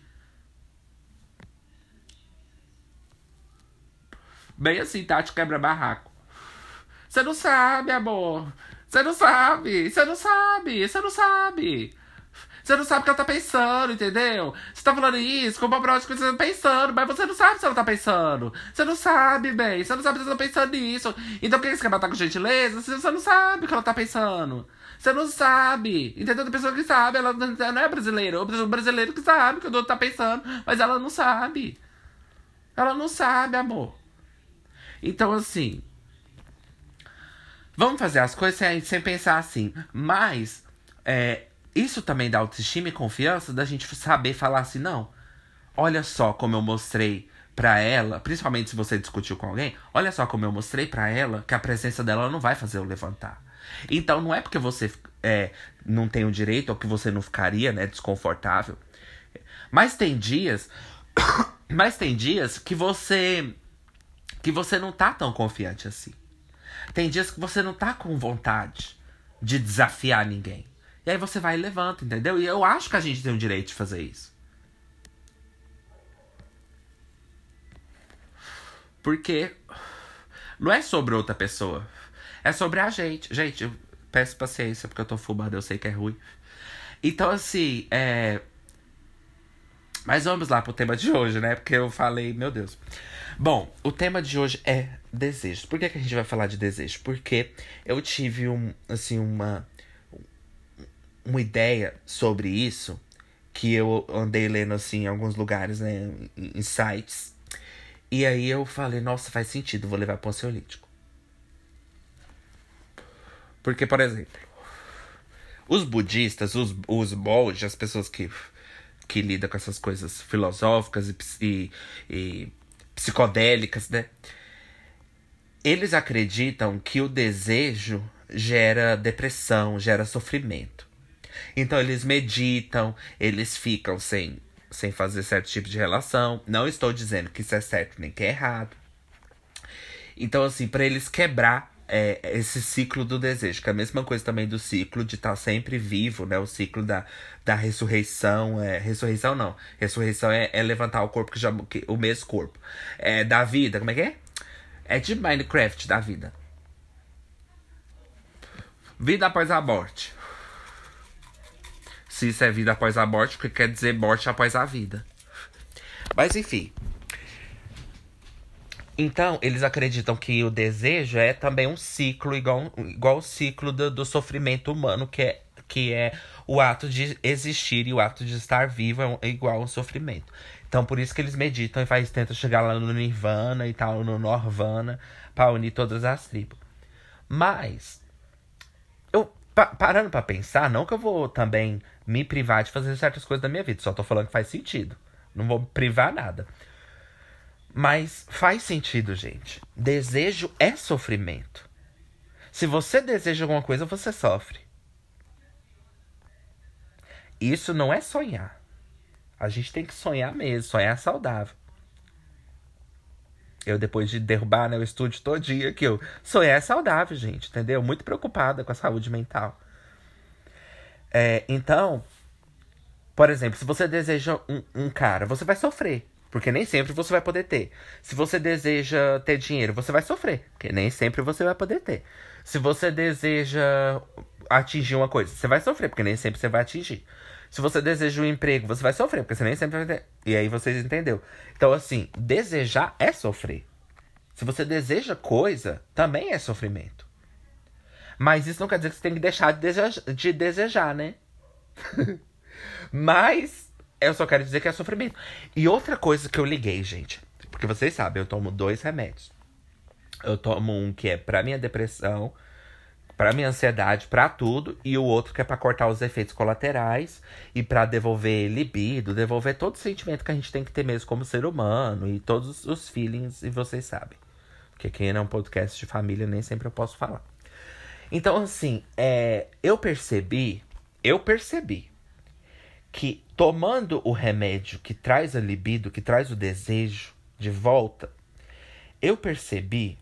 A: Bem assim, Tati quebra barraco. Você não sabe, amor. Você não sabe. Você não sabe. Você não sabe. Você não sabe o que ela tá pensando, entendeu? Você tá falando isso com uma de que você tá pensando, mas você não sabe se ela tá pensando. Você não sabe, bem. Você não sabe se ela tá pensando nisso. Então por que você quer matar com gentileza? Você não sabe o que ela tá pensando. Você não sabe. Entendeu? Tem pessoa que sabe, ela não é brasileira. O brasileiro que sabe o que o outro tá pensando, mas ela não sabe. Ela não sabe, amor. Então, assim. Vamos fazer as coisas sem, sem pensar assim. Mas, é, isso também dá autoestima e confiança da gente saber falar assim, não. Olha só como eu mostrei pra ela, principalmente se você discutiu com alguém, olha só como eu mostrei pra ela que a presença dela não vai fazer eu levantar. Então não é porque você é, não tem o direito ou que você não ficaria, né, desconfortável. Mas tem dias, mas tem dias que você que você não tá tão confiante assim. Tem dias que você não tá com vontade de desafiar ninguém. E aí você vai e levanta, entendeu? E eu acho que a gente tem o direito de fazer isso. Porque não é sobre outra pessoa. É sobre a gente. Gente, eu peço paciência porque eu tô fumando, eu sei que é ruim. Então, assim, é. Mas vamos lá pro tema de hoje, né? Porque eu falei, meu Deus. Bom, o tema de hoje é desejos. Por que, que a gente vai falar de desejo? Porque eu tive um, assim, uma uma ideia sobre isso que eu andei lendo assim em alguns lugares, né, em sites. E aí eu falei, nossa, faz sentido, vou levar para o ansiolítico. Porque, por exemplo, os budistas, os, os monges, as pessoas que, que lidam com essas coisas filosóficas e, e, e psicodélicas, né? Eles acreditam que o desejo gera depressão, gera sofrimento. Então eles meditam, eles ficam sem, sem fazer certo tipo de relação. Não estou dizendo que isso é certo nem que é errado. Então, assim, para eles quebrar é, esse ciclo do desejo, que é a mesma coisa também do ciclo de estar tá sempre vivo, né? O ciclo da, da ressurreição. É, ressurreição não. Ressurreição é, é levantar o corpo que já. Que, o mesmo corpo. É da vida, como é que é? É de Minecraft da vida. Vida após a morte se isso é vida após a morte, porque quer dizer morte após a vida. Mas enfim. Então, eles acreditam que o desejo é também um ciclo, igual, igual o ciclo do, do sofrimento humano, que é, que é o ato de existir e o ato de estar vivo é, igual ao sofrimento. Então, por isso que eles meditam e faz, tentam chegar lá no Nirvana e tal, no Norvana, para unir todas as tribos. Mas, eu pa parando para pensar, não que eu vou também me privar de fazer certas coisas da minha vida, só tô falando que faz sentido. Não vou privar nada. Mas faz sentido, gente. Desejo é sofrimento. Se você deseja alguma coisa, você sofre. Isso não é sonhar. A gente tem que sonhar mesmo, sonhar saudável. Eu, depois de derrubar né, o estúdio todo dia, que eu sonhar é saudável, gente, entendeu? Muito preocupada com a saúde mental. É, então, por exemplo, se você deseja um, um cara, você vai sofrer. Porque nem sempre você vai poder ter. Se você deseja ter dinheiro, você vai sofrer. Porque nem sempre você vai poder ter. Se você deseja atingir uma coisa, você vai sofrer, porque nem sempre você vai atingir. Se você deseja um emprego, você vai sofrer, porque você nem sempre vai ter. E aí vocês entendeu. Então, assim, desejar é sofrer. Se você deseja coisa, também é sofrimento. Mas isso não quer dizer que você tem que deixar de desejar, de desejar né? Mas eu só quero dizer que é sofrimento. E outra coisa que eu liguei, gente. Porque vocês sabem, eu tomo dois remédios. Eu tomo um que é pra minha depressão, pra minha ansiedade, pra tudo. E o outro que é pra cortar os efeitos colaterais e pra devolver libido, devolver todo o sentimento que a gente tem que ter mesmo como ser humano. E todos os feelings, e vocês sabem. Porque quem é um podcast de família, nem sempre eu posso falar. Então, assim, é, eu percebi, eu percebi que tomando o remédio que traz a libido, que traz o desejo de volta, eu percebi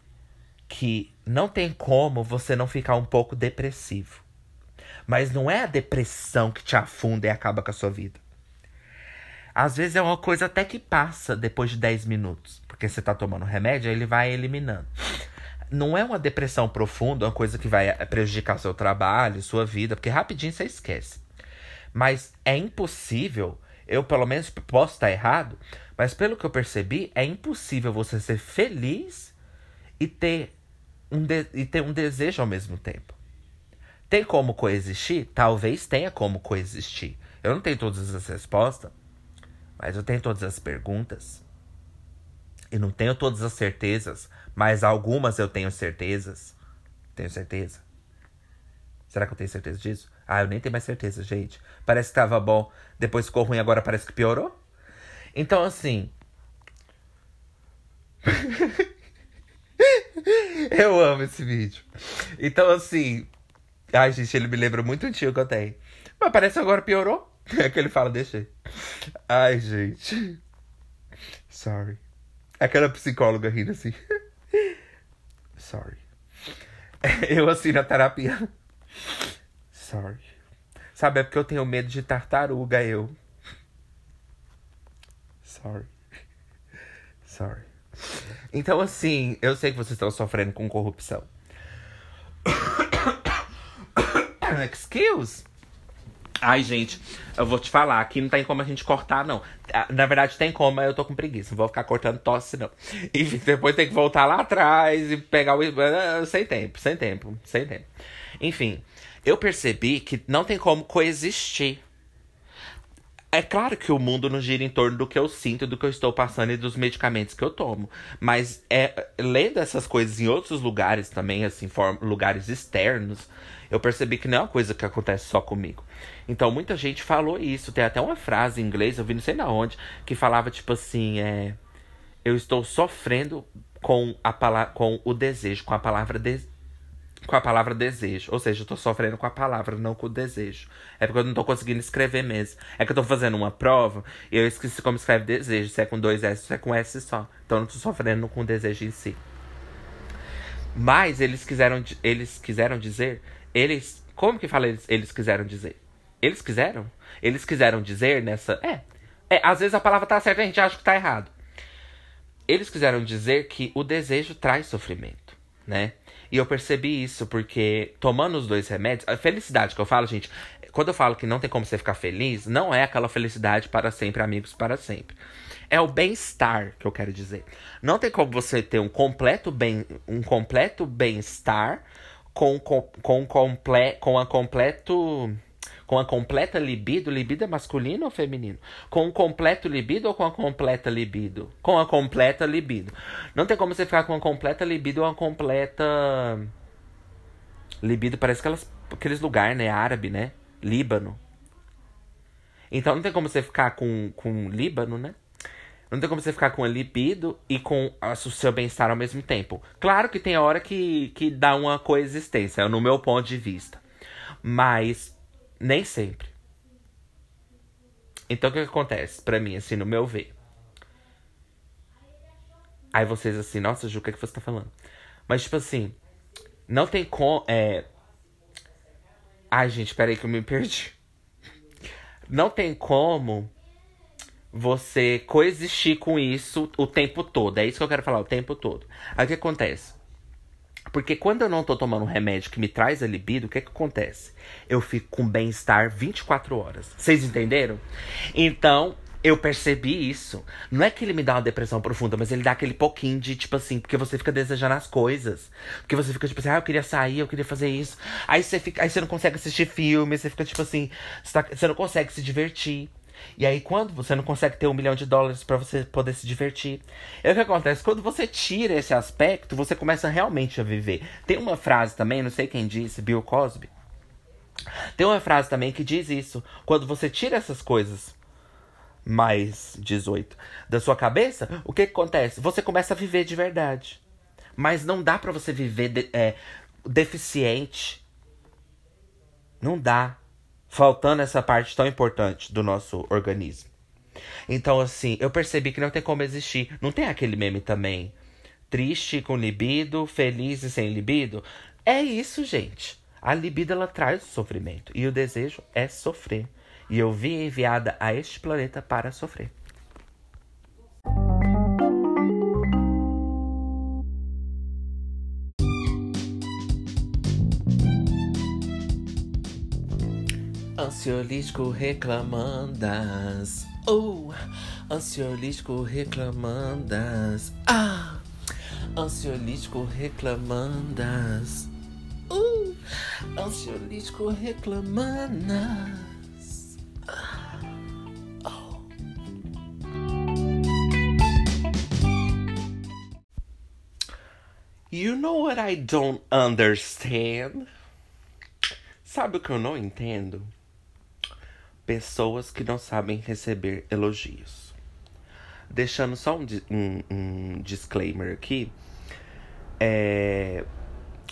A: que não tem como você não ficar um pouco depressivo. Mas não é a depressão que te afunda e acaba com a sua vida. Às vezes é uma coisa até que passa depois de 10 minutos. Porque você tá tomando remédio, ele vai eliminando. Não é uma depressão profunda, uma coisa que vai prejudicar seu trabalho, sua vida, porque rapidinho você esquece. Mas é impossível, eu pelo menos posso estar errado, mas pelo que eu percebi, é impossível você ser feliz e ter um, e ter um desejo ao mesmo tempo. Tem como coexistir? Talvez tenha como coexistir. Eu não tenho todas as respostas, mas eu tenho todas as perguntas. E não tenho todas as certezas, mas algumas eu tenho certezas. Tenho certeza. Será que eu tenho certeza disso? Ah, eu nem tenho mais certeza, gente. Parece que tava bom, depois ficou ruim, agora parece que piorou. Então, assim. eu amo esse vídeo. Então, assim. Ai, gente, ele me lembra muito um tio que eu tenho. Mas parece que agora piorou. É que ele fala, deixa aí. Ai, gente. Sorry. Aquela psicóloga rindo assim. Sorry. Eu assim na terapia. Sorry. Sabe, é porque eu tenho medo de tartaruga, eu. Sorry. Sorry. Então, assim, eu sei que vocês estão sofrendo com corrupção. Excuse? Ai, gente, eu vou te falar, aqui não tem como a gente cortar, não. Ah, na verdade, tem como, mas eu tô com preguiça. Não vou ficar cortando tosse, não. E depois tem que voltar lá atrás e pegar o. Ah, sem tempo, sem tempo, sem tempo. Enfim, eu percebi que não tem como coexistir. É claro que o mundo não gira em torno do que eu sinto, do que eu estou passando e dos medicamentos que eu tomo. Mas é lendo essas coisas em outros lugares também, assim, lugares externos, eu percebi que não é uma coisa que acontece só comigo. Então muita gente falou isso. Tem até uma frase em inglês, eu vi não sei na onde, que falava tipo assim, é. Eu estou sofrendo com a com o desejo, com a palavra desejo com a palavra desejo. Ou seja, eu tô sofrendo com a palavra, não com o desejo. É porque eu não tô conseguindo escrever mesmo. É que eu tô fazendo uma prova e eu esqueci como escreve desejo. Se é com dois S, se é com S só. Então eu não tô sofrendo com o desejo em si. Mas eles quiseram, eles quiseram dizer. Eles. Como que fala eles, eles quiseram dizer? Eles quiseram? Eles quiseram dizer nessa. É. É, às vezes a palavra tá certa e a gente acha que tá errado. Eles quiseram dizer que o desejo traz sofrimento, né? E eu percebi isso porque tomando os dois remédios, a felicidade que eu falo, gente, quando eu falo que não tem como você ficar feliz, não é aquela felicidade para sempre, amigos para sempre. É o bem-estar que eu quero dizer. Não tem como você ter um completo bem, um completo bem-estar com com com, comple, com a completo com a completa libido, libido é masculino ou feminino? Com um completo libido ou com a completa libido? Com a completa libido. Não tem como você ficar com a completa libido ou a completa. Libido parece aquelas, aqueles lugares, né? Árabe, né? Líbano. Então não tem como você ficar com, com Líbano, né? Não tem como você ficar com a libido e com o seu bem-estar ao mesmo tempo. Claro que tem hora que, que dá uma coexistência, no meu ponto de vista. Mas nem sempre. Então o que, que acontece para mim, assim, no meu ver? Aí vocês assim, nossa, Ju, o que, é que você tá falando? Mas, tipo assim, não tem como. É... Ai, gente, peraí que eu me perdi. Não tem como você coexistir com isso o tempo todo. É isso que eu quero falar, o tempo todo. Aí o que acontece? Porque quando eu não tô tomando um remédio que me traz a libido, o que que acontece? Eu fico com bem-estar 24 horas. Vocês entenderam? Então, eu percebi isso. Não é que ele me dá uma depressão profunda, mas ele dá aquele pouquinho de, tipo assim, porque você fica desejando as coisas. Porque você fica, tipo assim, ah, eu queria sair, eu queria fazer isso. Aí você fica, aí você não consegue assistir filme, você fica, tipo assim, você, tá, você não consegue se divertir. E aí, quando você não consegue ter um milhão de dólares para você poder se divertir. É o que acontece. Quando você tira esse aspecto, você começa realmente a viver. Tem uma frase também, não sei quem disse, Bill Cosby. Tem uma frase também que diz isso. Quando você tira essas coisas mais 18 da sua cabeça, o que, que acontece? Você começa a viver de verdade. Mas não dá para você viver de, é, deficiente. Não dá faltando essa parte tão importante do nosso organismo. Então, assim, eu percebi que não tem como existir. Não tem aquele meme também. Triste com libido, feliz e sem libido. É isso, gente. A libido ela traz o sofrimento. E o desejo é sofrer. E eu vim enviada a este planeta para sofrer. Ansiolítico reclamandas. Oh, ansiolítico reclamandas. Ah, ansiolítico reclamandas. Uh, ansiolítico reclamandas. Oh. You know what I don't understand? Sabe o que eu não entendo? Pessoas que não sabem receber elogios. Deixando só um, um, um disclaimer aqui. É,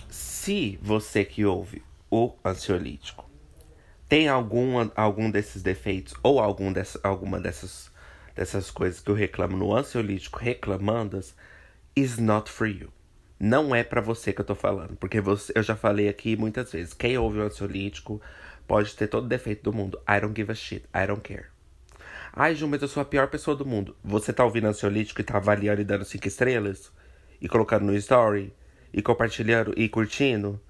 A: se você que ouve o ansiolítico tem algum, algum desses defeitos ou algum dessa, alguma dessas, dessas coisas que eu reclamo no ansiolítico reclamandas, is not for you. Não é para você que eu tô falando, porque você, eu já falei aqui muitas vezes. Quem ouve o ansiolítico Pode ter todo defeito do mundo. I don't give a shit. I don't care. Ai, Ju, mas eu sou a pior pessoa do mundo. Você tá ouvindo ansiolítico e tá avaliando e dando cinco estrelas? E colocando no story? E compartilhando e curtindo?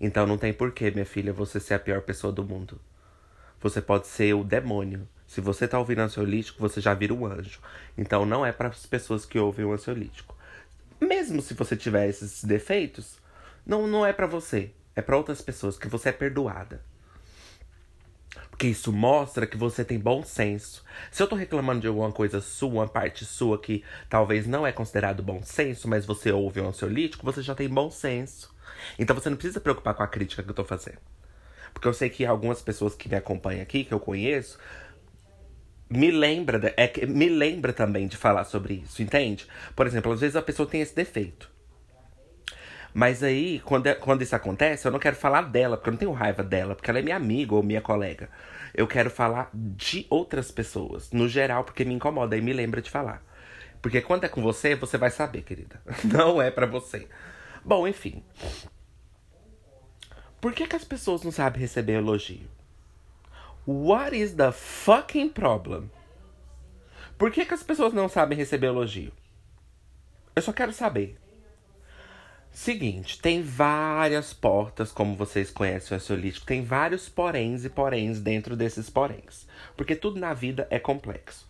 A: Então não tem porquê, minha filha, você ser a pior pessoa do mundo. Você pode ser o demônio. Se você tá ouvindo ansiolítico, você já vira um anjo. Então não é para as pessoas que ouvem o ansiolítico. Mesmo se você tiver esses defeitos, não, não é para você. É para outras pessoas que você é perdoada. Porque isso mostra que você tem bom senso. Se eu tô reclamando de alguma coisa sua, uma parte sua que talvez não é considerado bom senso, mas você ouve um ansiolítico, você já tem bom senso. Então você não precisa se preocupar com a crítica que eu tô fazendo. Porque eu sei que algumas pessoas que me acompanham aqui, que eu conheço, me lembra, é, me lembra também de falar sobre isso, entende? Por exemplo, às vezes a pessoa tem esse defeito. Mas aí, quando, é, quando isso acontece, eu não quero falar dela, porque eu não tenho raiva dela, porque ela é minha amiga ou minha colega. Eu quero falar de outras pessoas, no geral, porque me incomoda e me lembra de falar. Porque quando é com você, você vai saber, querida. Não é para você. Bom, enfim. Por que, que as pessoas não sabem receber elogio? What is the fucking problem? Por que, que as pessoas não sabem receber elogio? Eu só quero saber. Seguinte, tem várias portas, como vocês conhecem o ansiolítico, tem vários poréns e poréns dentro desses poréns. Porque tudo na vida é complexo.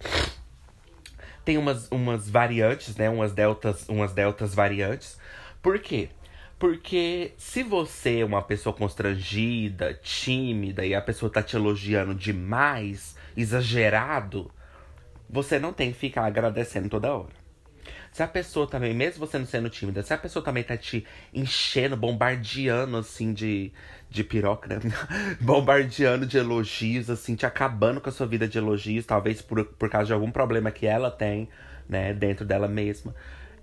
A: Tem umas, umas variantes, né? Umas deltas, umas deltas variantes. Por quê? Porque se você é uma pessoa constrangida, tímida e a pessoa tá te elogiando demais, exagerado, você não tem que ficar agradecendo toda hora. Se a pessoa também, mesmo você não sendo tímida, se a pessoa também tá te enchendo, bombardeando, assim, de, de piroca, né? bombardeando de elogios, assim, te acabando com a sua vida de elogios, talvez por, por causa de algum problema que ela tem, né, dentro dela mesma.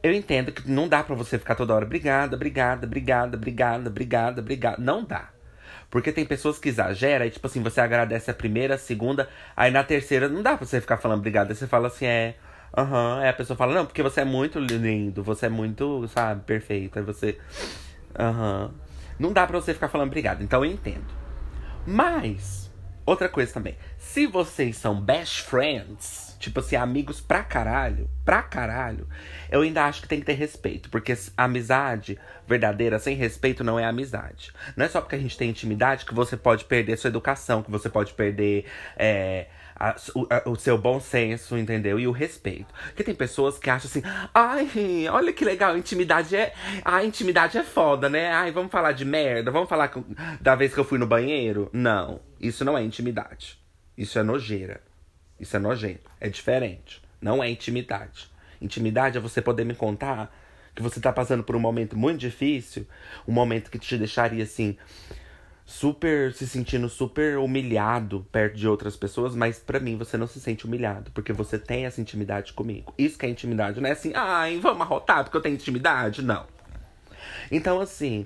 A: Eu entendo que não dá para você ficar toda hora, obrigada, obrigada, obrigada, obrigada, obrigada, obrigada. Não dá. Porque tem pessoas que exageram, e tipo assim, você agradece a primeira, a segunda, aí na terceira não dá pra você ficar falando obrigada. Você fala assim, é. Aham, uhum. aí a pessoa fala, não, porque você é muito lindo, você é muito, sabe, perfeito. Aí você. Aham. Uhum. Não dá pra você ficar falando obrigado, então eu entendo. Mas, outra coisa também. Se vocês são best friends, tipo assim, amigos pra caralho, pra caralho, eu ainda acho que tem que ter respeito. Porque amizade verdadeira sem respeito não é amizade. Não é só porque a gente tem intimidade que você pode perder sua educação, que você pode perder é, a, o, a, o, seu bom senso, entendeu? E o respeito. Porque tem pessoas que acham assim, ai, olha que legal, intimidade é. A intimidade é foda, né? Ai, vamos falar de merda, vamos falar da vez que eu fui no banheiro? Não, isso não é intimidade. Isso é nojeira. Isso é nojento. É diferente. Não é intimidade. Intimidade é você poder me contar que você tá passando por um momento muito difícil, um momento que te deixaria assim super se sentindo super humilhado perto de outras pessoas, mas para mim você não se sente humilhado, porque você tem essa intimidade comigo. Isso que é intimidade, não é assim, ai, vamos arrotar porque eu tenho intimidade, não. Então assim,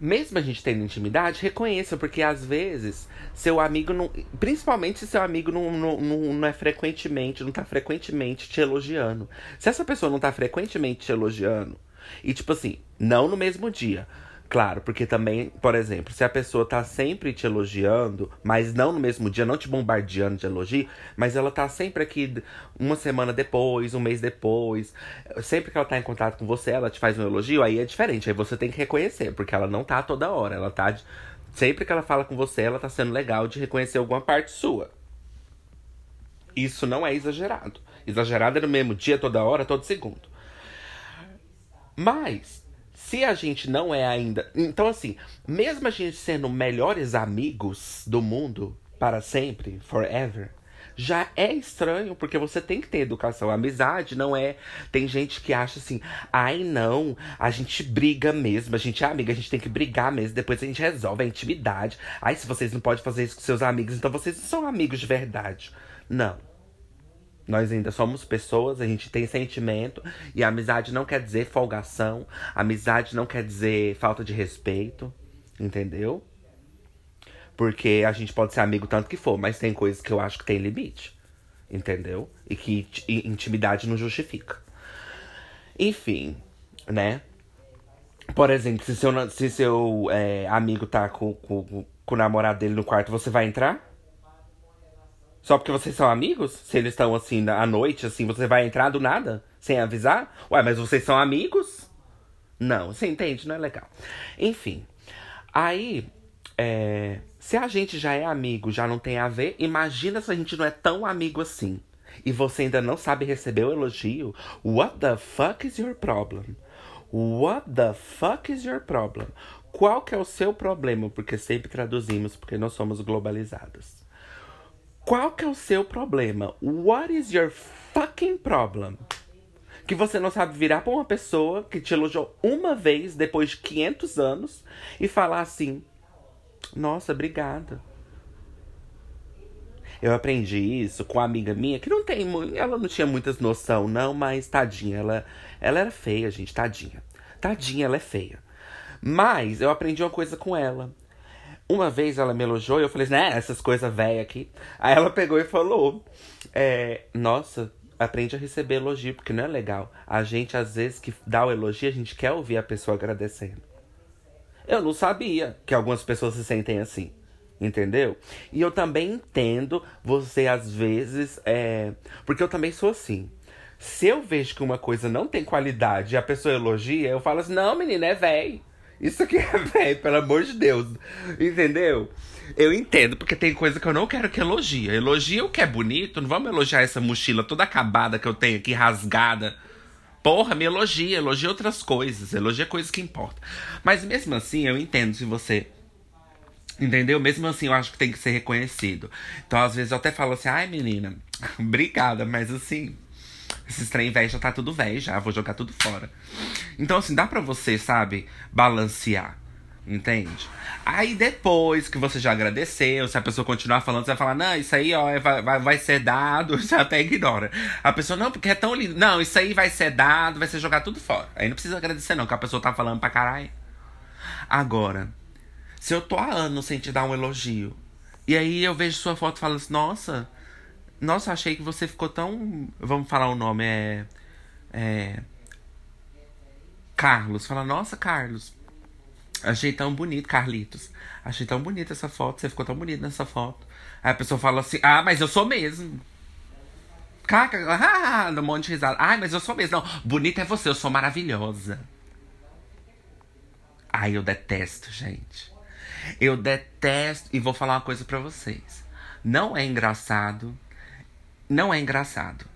A: mesmo a gente tendo intimidade, reconheça, porque às vezes seu amigo não. Principalmente se seu amigo não, não, não, é frequentemente, não tá frequentemente te elogiando. Se essa pessoa não tá frequentemente te elogiando, e tipo assim, não no mesmo dia, Claro, porque também, por exemplo, se a pessoa tá sempre te elogiando, mas não no mesmo dia, não te bombardeando de elogio, mas ela tá sempre aqui uma semana depois, um mês depois, sempre que ela tá em contato com você, ela te faz um elogio, aí é diferente, aí você tem que reconhecer, porque ela não tá toda hora, ela tá. Sempre que ela fala com você, ela tá sendo legal de reconhecer alguma parte sua. Isso não é exagerado. Exagerado é no mesmo dia, toda hora, todo segundo. Mas se a gente não é ainda. Então, assim, mesmo a gente sendo melhores amigos do mundo para sempre, forever, já é estranho, porque você tem que ter educação. Amizade não é. Tem gente que acha assim, ai não, a gente briga mesmo, a gente é amiga, a gente tem que brigar mesmo, depois a gente resolve a intimidade. Ai, se vocês não podem fazer isso com seus amigos, então vocês não são amigos de verdade. Não. Nós ainda somos pessoas, a gente tem sentimento. E amizade não quer dizer folgação. Amizade não quer dizer falta de respeito. Entendeu? Porque a gente pode ser amigo tanto que for, mas tem coisas que eu acho que tem limite. Entendeu? E que intimidade não justifica. Enfim, né? Por exemplo, se seu, se seu é, amigo tá com, com, com o namorado dele no quarto, você vai entrar? Só porque vocês são amigos? Se eles estão assim à noite, assim, você vai entrar do nada? Sem avisar? Ué, mas vocês são amigos? Não, você entende? Não é legal. Enfim. Aí, é, se a gente já é amigo, já não tem a ver, imagina se a gente não é tão amigo assim. E você ainda não sabe receber o elogio. What the fuck is your problem? What the fuck is your problem? Qual que é o seu problema? Porque sempre traduzimos, porque nós somos globalizados. Qual que é o seu problema? What is your fucking problem? Que você não sabe virar para uma pessoa que te elogiou uma vez depois de 500 anos e falar assim: Nossa, obrigada. Eu aprendi isso com uma amiga minha que não tem, ela não tinha muitas noção não, mas tadinha, ela, ela era feia, gente, tadinha. Tadinha, ela é feia. Mas eu aprendi uma coisa com ela. Uma vez ela me elogiou e eu falei, né, essas coisas velhas aqui. Aí ela pegou e falou: é, Nossa, aprende a receber elogio, porque não é legal. A gente, às vezes, que dá o elogio, a gente quer ouvir a pessoa agradecendo. Eu não sabia que algumas pessoas se sentem assim. Entendeu? E eu também entendo você, às vezes, é... porque eu também sou assim. Se eu vejo que uma coisa não tem qualidade e a pessoa elogia, eu falo assim: não, menina, é velho. Isso aqui é velho, pelo amor de Deus. Entendeu? Eu entendo, porque tem coisa que eu não quero que elogie. Elogia o que é bonito, não vamos elogiar essa mochila toda acabada que eu tenho aqui, rasgada. Porra, me elogia, elogia outras coisas, elogia coisas que importam. Mas mesmo assim, eu entendo se você. Entendeu? Mesmo assim, eu acho que tem que ser reconhecido. Então, às vezes, eu até falo assim, ai, menina, obrigada, mas assim, Esses trem velho já tá tudo velho, já vou jogar tudo fora. Então, assim, dá pra você, sabe, balancear. Entende? Aí depois que você já agradeceu, se a pessoa continuar falando, você vai falar, não, isso aí, ó, é, vai, vai, vai ser dado, você até ignora. A pessoa, não, porque é tão lindo. Não, isso aí vai ser dado, vai ser jogar tudo fora. Aí não precisa agradecer, não, que a pessoa tá falando pra caralho. Agora, se eu tô há anos sem te dar um elogio, e aí eu vejo sua foto e falo assim, nossa, nossa, achei que você ficou tão. Vamos falar o nome, é. É. Carlos. Fala, nossa, Carlos. Achei tão bonito, Carlitos. Achei tão bonita essa foto, você ficou tão bonito nessa foto. Aí a pessoa fala assim, ah, mas eu sou mesmo. Caca, ah, um monte de risada. Ah, mas eu sou mesmo. Não, bonita é você, eu sou maravilhosa. Ai, eu detesto, gente. Eu detesto. E vou falar uma coisa para vocês. Não é engraçado. Não é engraçado.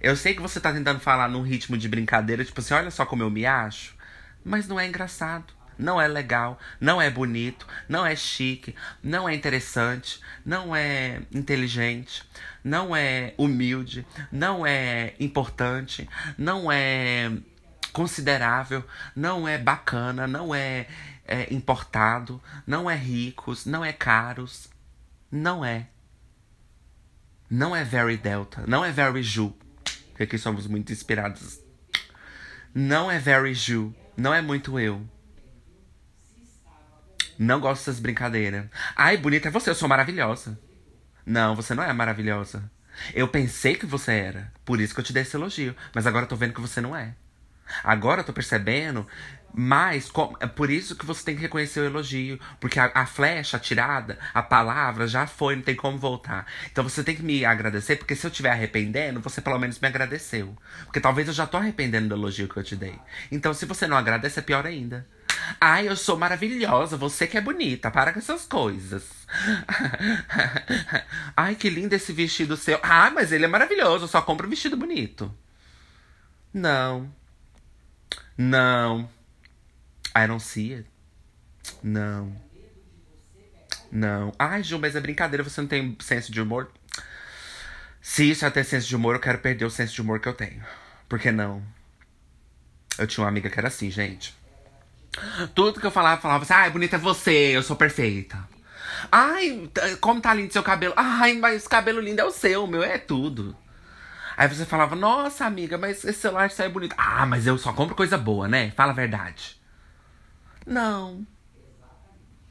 A: Eu sei que você tá tentando falar num ritmo de brincadeira, tipo assim, olha só como eu me acho. Mas não é engraçado. Não é legal, não é bonito, não é chique, não é interessante, não é inteligente, não é humilde, não é importante, não é considerável, não é bacana, não é, é importado, não é ricos, não é caros. Não é. Não é very Delta, não é very Ju, porque aqui somos muito inspirados. Não é very Ju, não é muito eu. Não gosto dessas brincadeiras. Ai, bonita é você, eu sou maravilhosa. Não, você não é maravilhosa. Eu pensei que você era, por isso que eu te dei esse elogio, mas agora eu tô vendo que você não é. Agora eu tô percebendo mas é por isso que você tem que reconhecer o elogio. Porque a, a, flecha tirada, a palavra já foi, não tem como voltar. Então você tem que me agradecer, porque se eu estiver arrependendo, você pelo menos me agradeceu. Porque talvez eu já tô arrependendo do elogio que eu te dei. Então se você não agradece, é pior ainda. Ai, eu sou maravilhosa, você que é bonita, para com essas coisas. Ai, que lindo esse vestido seu. Ah, mas ele é maravilhoso, só compra um vestido bonito. Não, não. I don't see it. Não. Não. Ai, Ju, mas é brincadeira, você não tem senso de humor? Se isso é ter senso de humor, eu quero perder o senso de humor que eu tenho. Por que não? Eu tinha uma amiga que era assim, gente. Tudo que eu falava, falava assim, ai, bonita é você, eu sou perfeita. Ai, como tá lindo seu cabelo. Ai, mas cabelo lindo é o seu, o meu é tudo. Aí você falava, nossa, amiga, mas esse celular sai bonito. Ah, mas eu só compro coisa boa, né? Fala a verdade. Não.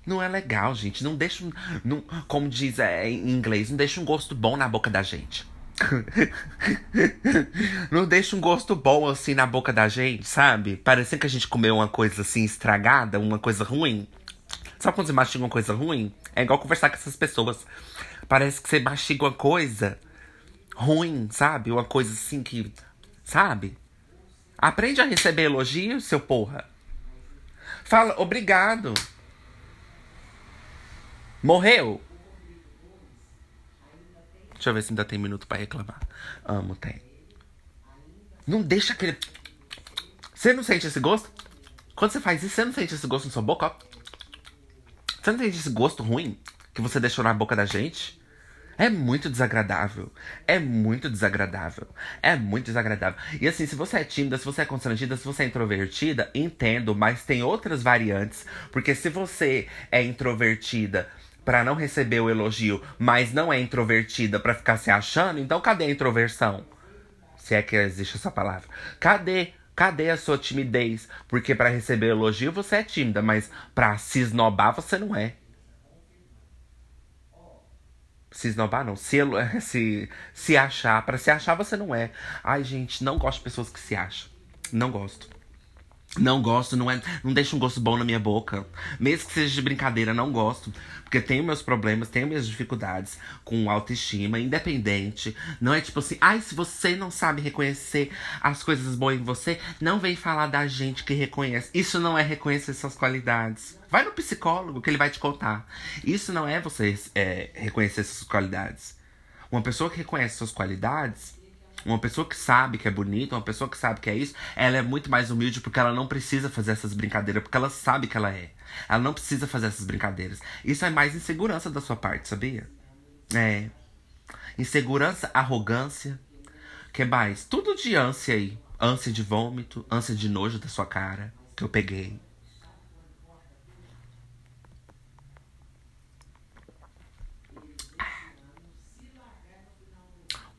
A: Não é legal, gente. Não deixa. Não, como diz é, em inglês, não deixa um gosto bom na boca da gente. não deixa um gosto bom assim na boca da gente, sabe? Parecendo que a gente comeu uma coisa assim estragada, uma coisa ruim. Sabe quando você mastiga uma coisa ruim? É igual conversar com essas pessoas. Parece que você mastiga uma coisa ruim, sabe? Uma coisa assim que. Sabe? Aprende a receber elogios, seu porra. Fala, obrigado. Morreu? Deixa eu ver se ainda tem minuto para reclamar. Amo, tem. Não deixa aquele. Você não sente esse gosto? Quando você faz isso, você não sente esse gosto na sua boca? Você não sente esse gosto ruim que você deixou na boca da gente? É muito desagradável. É muito desagradável. É muito desagradável. E assim, se você é tímida, se você é constrangida, se você é introvertida, entendo, mas tem outras variantes. Porque se você é introvertida para não receber o elogio, mas não é introvertida para ficar se achando, então cadê a introversão? Se é que existe essa palavra. Cadê? Cadê a sua timidez? Porque para receber elogio você é tímida, mas para se esnobar você não é se esnobar, não. Se, se, se achar. para se achar, você não é. Ai, gente, não gosto de pessoas que se acham. Não gosto. Não gosto, não é, não deixa um gosto bom na minha boca. Mesmo que seja de brincadeira, não gosto. Porque tenho meus problemas, tenho minhas dificuldades com autoestima, independente. Não é tipo assim, ai, se você não sabe reconhecer as coisas boas em você, não vem falar da gente que reconhece. Isso não é reconhecer suas qualidades. Vai no psicólogo que ele vai te contar. Isso não é você é, reconhecer suas qualidades. Uma pessoa que reconhece suas qualidades uma pessoa que sabe que é bonita, uma pessoa que sabe que é isso, ela é muito mais humilde porque ela não precisa fazer essas brincadeiras, porque ela sabe que ela é. Ela não precisa fazer essas brincadeiras. Isso é mais insegurança da sua parte, sabia? É. Insegurança, arrogância. Que mais? Tudo de ânsia aí. Ânsia de vômito, ânsia de nojo da sua cara, que eu peguei.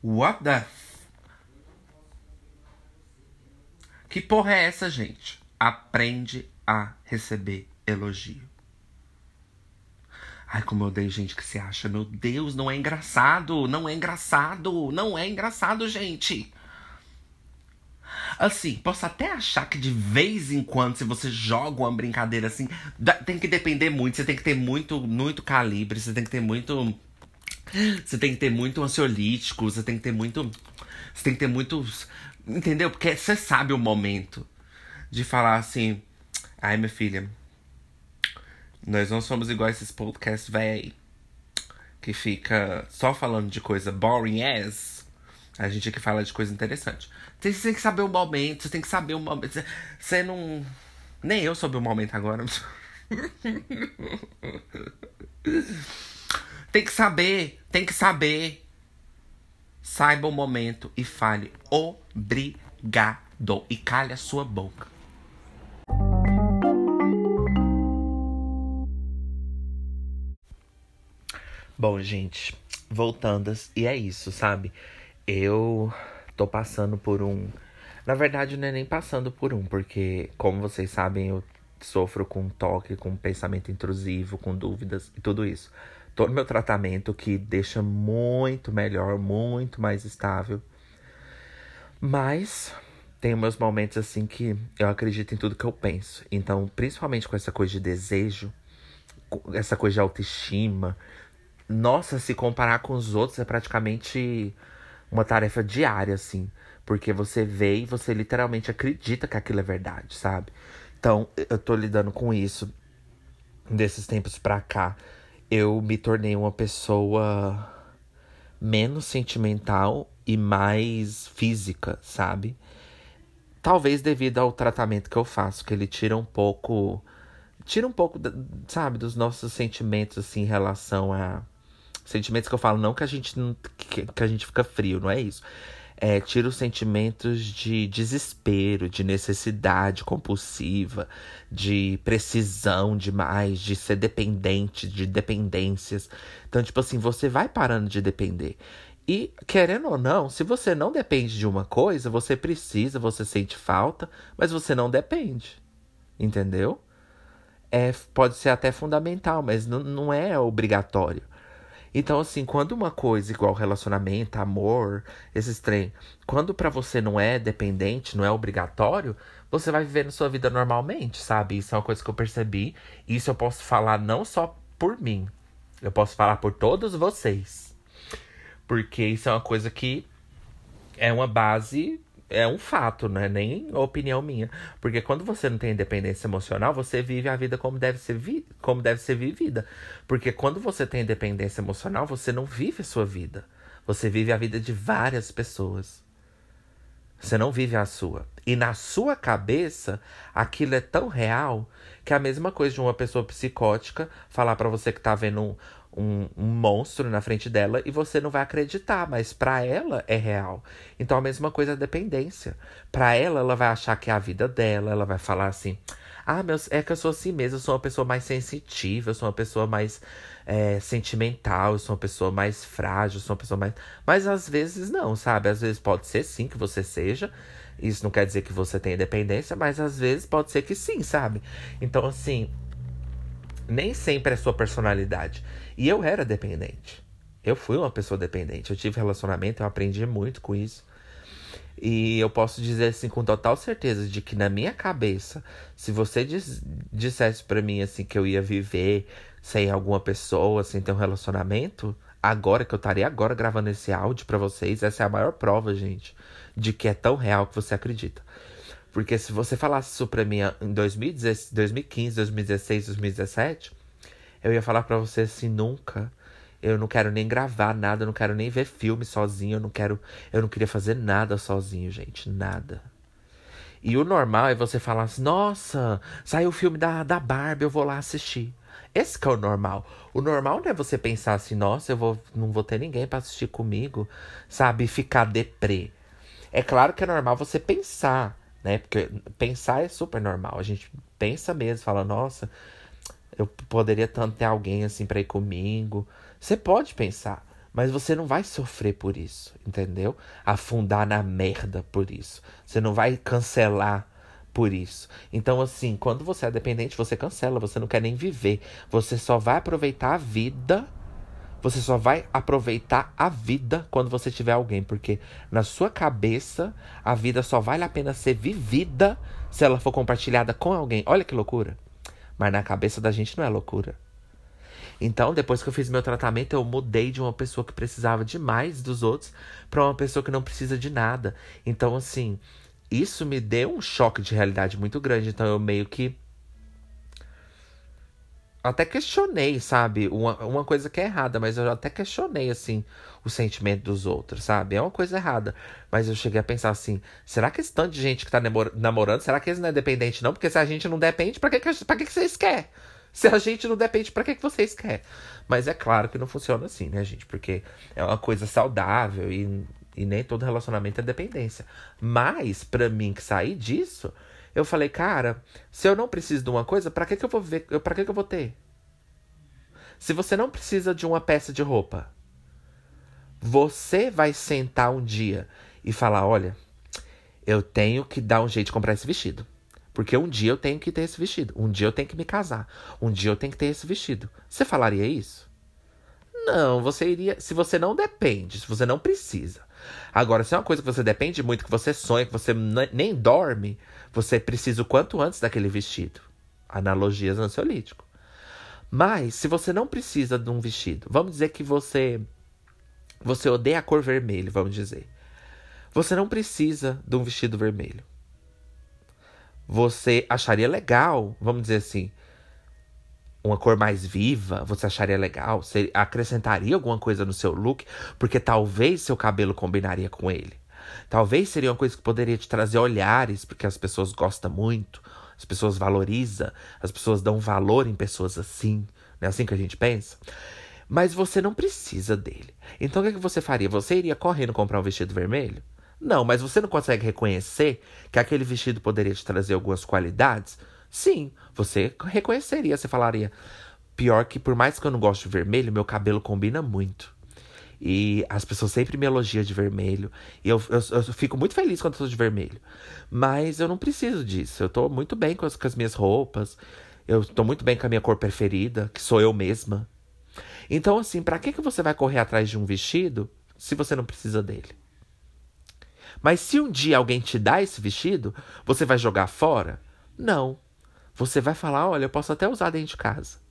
A: What the. Que porra é essa, gente? Aprende a receber elogio. Ai, como eu odeio gente que se acha. Meu Deus, não é engraçado. Não é engraçado. Não é engraçado, gente. Assim, posso até achar que de vez em quando, se você joga uma brincadeira assim, tem que depender muito. Você tem que ter muito, muito calibre. Você tem que ter muito. Você tem que ter muito ansiolítico. Você tem que ter muito. Você tem que ter muito. Entendeu? Porque você sabe o momento de falar assim. Ai, minha filha, nós não somos igual esses podcasts véi. Que fica só falando de coisa boring as. A gente aqui fala de coisa interessante. Você tem que saber o momento, você tem que saber o momento. Você não. Nem eu soube o momento agora. tem que saber, tem que saber. Saiba o momento e fale obrigado. E calhe a sua boca. Bom, gente, voltando, e é isso, sabe? Eu tô passando por um. Na verdade, não é nem passando por um, porque, como vocês sabem, eu sofro com toque, com pensamento intrusivo, com dúvidas e tudo isso. Tô no meu tratamento que deixa muito melhor, muito mais estável. Mas tem meus momentos assim que eu acredito em tudo que eu penso. Então, principalmente com essa coisa de desejo, essa coisa de autoestima, nossa, se comparar com os outros é praticamente uma tarefa diária, assim. Porque você vê e você literalmente acredita que aquilo é verdade, sabe? Então, eu tô lidando com isso desses tempos pra cá. Eu me tornei uma pessoa menos sentimental e mais física, sabe? Talvez devido ao tratamento que eu faço, que ele tira um pouco. Tira um pouco, sabe, dos nossos sentimentos, assim, em relação a Sentimentos que eu falo, não que a gente não, que, que a gente fica frio, não é isso. É, tira os sentimentos de desespero, de necessidade compulsiva, de precisão demais, de ser dependente, de dependências. Então, tipo assim, você vai parando de depender. E, querendo ou não, se você não depende de uma coisa, você precisa, você sente falta, mas você não depende. Entendeu? É, pode ser até fundamental, mas não, não é obrigatório. Então, assim, quando uma coisa igual relacionamento, amor, esses trem, quando para você não é dependente, não é obrigatório, você vai vivendo sua vida normalmente, sabe? Isso é uma coisa que eu percebi. Isso eu posso falar não só por mim, eu posso falar por todos vocês. Porque isso é uma coisa que é uma base é um fato, não é nem opinião minha. Porque quando você não tem independência emocional, você vive a vida como deve ser, vi como deve ser vivida. Porque quando você tem independência emocional, você não vive a sua vida. Você vive a vida de várias pessoas. Você não vive a sua. E na sua cabeça, aquilo é tão real que é a mesma coisa de uma pessoa psicótica falar para você que tá vendo um, um, um, monstro na frente dela e você não vai acreditar, mas para ela é real. Então a mesma coisa a dependência. Para ela, ela vai achar que é a vida dela, ela vai falar assim: ah, meus, é que eu sou assim mesmo, eu sou uma pessoa mais sensitiva, eu sou uma pessoa mais é, sentimental, eu sou uma pessoa mais frágil, eu sou uma pessoa mais. Mas às vezes não, sabe? Às vezes pode ser sim que você seja. Isso não quer dizer que você tenha dependência, mas às vezes pode ser que sim, sabe? Então, assim, nem sempre é sua personalidade. E eu era dependente. Eu fui uma pessoa dependente. Eu tive relacionamento, eu aprendi muito com isso. E eu posso dizer assim com total certeza de que na minha cabeça, se você diz, dissesse para mim assim que eu ia viver sem alguma pessoa, sem ter um relacionamento, agora que eu estaria agora gravando esse áudio para vocês, essa é a maior prova, gente, de que é tão real que você acredita. Porque se você falasse isso pra mim em 2015, 2016, 2017, eu ia falar para você assim, nunca. Eu não quero nem gravar nada, eu não quero nem ver filme sozinho, eu não quero, eu não queria fazer nada sozinho, gente, nada. E o normal é você falar assim: "Nossa, saiu o filme da da Barbie, eu vou lá assistir". Esse que é o normal. O normal não é você pensar assim: "Nossa, eu vou não vou ter ninguém para assistir comigo", sabe? Ficar deprê. É claro que é normal você pensar, né? Porque pensar é super normal. A gente pensa mesmo, fala, nossa, eu poderia tanto ter alguém assim pra ir comigo. Você pode pensar, mas você não vai sofrer por isso, entendeu? Afundar na merda por isso. Você não vai cancelar por isso. Então, assim, quando você é dependente, você cancela, você não quer nem viver. Você só vai aproveitar a vida. Você só vai aproveitar a vida quando você tiver alguém, porque na sua cabeça a vida só vale a pena ser vivida se ela for compartilhada com alguém. Olha que loucura. Mas na cabeça da gente não é loucura. Então, depois que eu fiz meu tratamento, eu mudei de uma pessoa que precisava demais dos outros para uma pessoa que não precisa de nada. Então, assim, isso me deu um choque de realidade muito grande. Então eu meio que. Até questionei, sabe? Uma, uma coisa que é errada, mas eu até questionei, assim, o sentimento dos outros, sabe? É uma coisa errada. Mas eu cheguei a pensar assim: será que esse tanto de gente que tá namorando, será que eles não é dependente, não? Porque se a gente não depende, pra que, pra que, que vocês querem? Se a gente não depende, pra que, que vocês querem? Mas é claro que não funciona assim, né, gente? Porque é uma coisa saudável e e nem todo relacionamento é dependência. Mas, para mim que sair disso, eu falei, cara, se eu não preciso de uma coisa, para que, que eu vou ver? Para que, que eu vou ter? Se você não precisa de uma peça de roupa, você vai sentar um dia e falar: olha, eu tenho que dar um jeito de comprar esse vestido. Porque um dia eu tenho que ter esse vestido. Um dia eu tenho que me casar. Um dia eu tenho que ter esse vestido. Você falaria isso? Não, você iria. Se você não depende, se você não precisa, Agora, se é uma coisa que você depende muito, que você sonha, que você nem dorme, você precisa o quanto antes daquele vestido. Analogias ansiolítico. Mas, se você não precisa de um vestido, vamos dizer que você. Você odeia a cor vermelho, vamos dizer. Você não precisa de um vestido vermelho. Você acharia legal, vamos dizer assim, uma cor mais viva, você acharia legal? Você acrescentaria alguma coisa no seu look? Porque talvez seu cabelo combinaria com ele. Talvez seria uma coisa que poderia te trazer olhares, porque as pessoas gostam muito, as pessoas valorizam, as pessoas dão valor em pessoas assim. Não é assim que a gente pensa? Mas você não precisa dele. Então o que, é que você faria? Você iria correndo comprar um vestido vermelho? Não, mas você não consegue reconhecer que aquele vestido poderia te trazer algumas qualidades? Sim, você reconheceria, você falaria. Pior que, por mais que eu não goste de vermelho, meu cabelo combina muito. E as pessoas sempre me elogiam de vermelho. E eu, eu, eu, fico muito feliz quando eu tô de vermelho. Mas eu não preciso disso. Eu tô muito bem com as, com as minhas roupas. Eu tô muito bem com a minha cor preferida, que sou eu mesma. Então, assim, para que, que você vai correr atrás de um vestido se você não precisa dele? Mas se um dia alguém te dá esse vestido, você vai jogar fora? Não. Você vai falar: olha, eu posso até usar dentro de casa.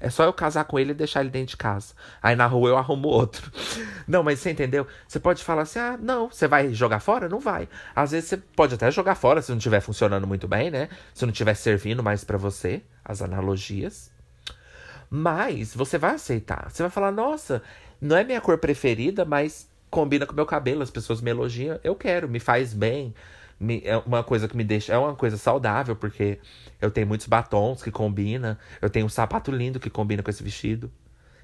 A: É só eu casar com ele e deixar ele dentro de casa. Aí na rua eu arrumo outro. Não, mas você entendeu? Você pode falar assim: ah, não, você vai jogar fora? Não vai. Às vezes você pode até jogar fora se não estiver funcionando muito bem, né? Se não estiver servindo mais para você, as analogias. Mas você vai aceitar. Você vai falar: nossa, não é minha cor preferida, mas combina com meu cabelo. As pessoas me elogiam. Eu quero, me faz bem me, é uma coisa que me deixa. É uma coisa saudável, porque eu tenho muitos batons que combina. Eu tenho um sapato lindo que combina com esse vestido.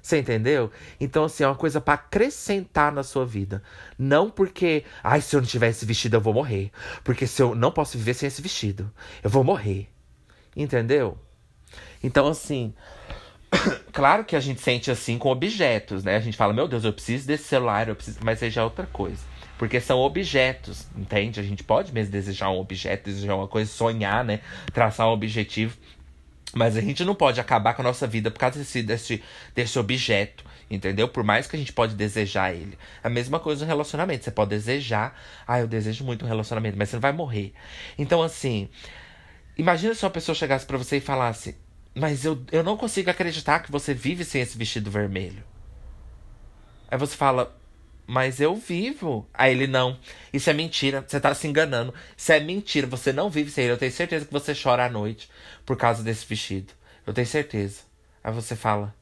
A: Você entendeu? Então, assim, é uma coisa para acrescentar na sua vida. Não porque, ai, se eu não tiver esse vestido, eu vou morrer. Porque se eu não posso viver sem esse vestido, eu vou morrer. Entendeu? Então, assim. claro que a gente sente assim com objetos, né? A gente fala, meu Deus, eu preciso desse celular, eu preciso. Mas seja outra coisa. Porque são objetos, entende? A gente pode mesmo desejar um objeto, desejar uma coisa, sonhar, né? Traçar um objetivo. Mas a gente não pode acabar com a nossa vida por causa desse, desse, desse objeto, entendeu? Por mais que a gente pode desejar ele. A mesma coisa no relacionamento. Você pode desejar, ah, eu desejo muito um relacionamento, mas você não vai morrer. Então, assim, imagina se uma pessoa chegasse para você e falasse, mas eu, eu não consigo acreditar que você vive sem esse vestido vermelho. Aí você fala, mas eu vivo. Aí ele, não. Isso é mentira. Você tá se enganando. Isso é mentira. Você não vive sem ele. Eu tenho certeza que você chora à noite por causa desse vestido. Eu tenho certeza. Aí você fala: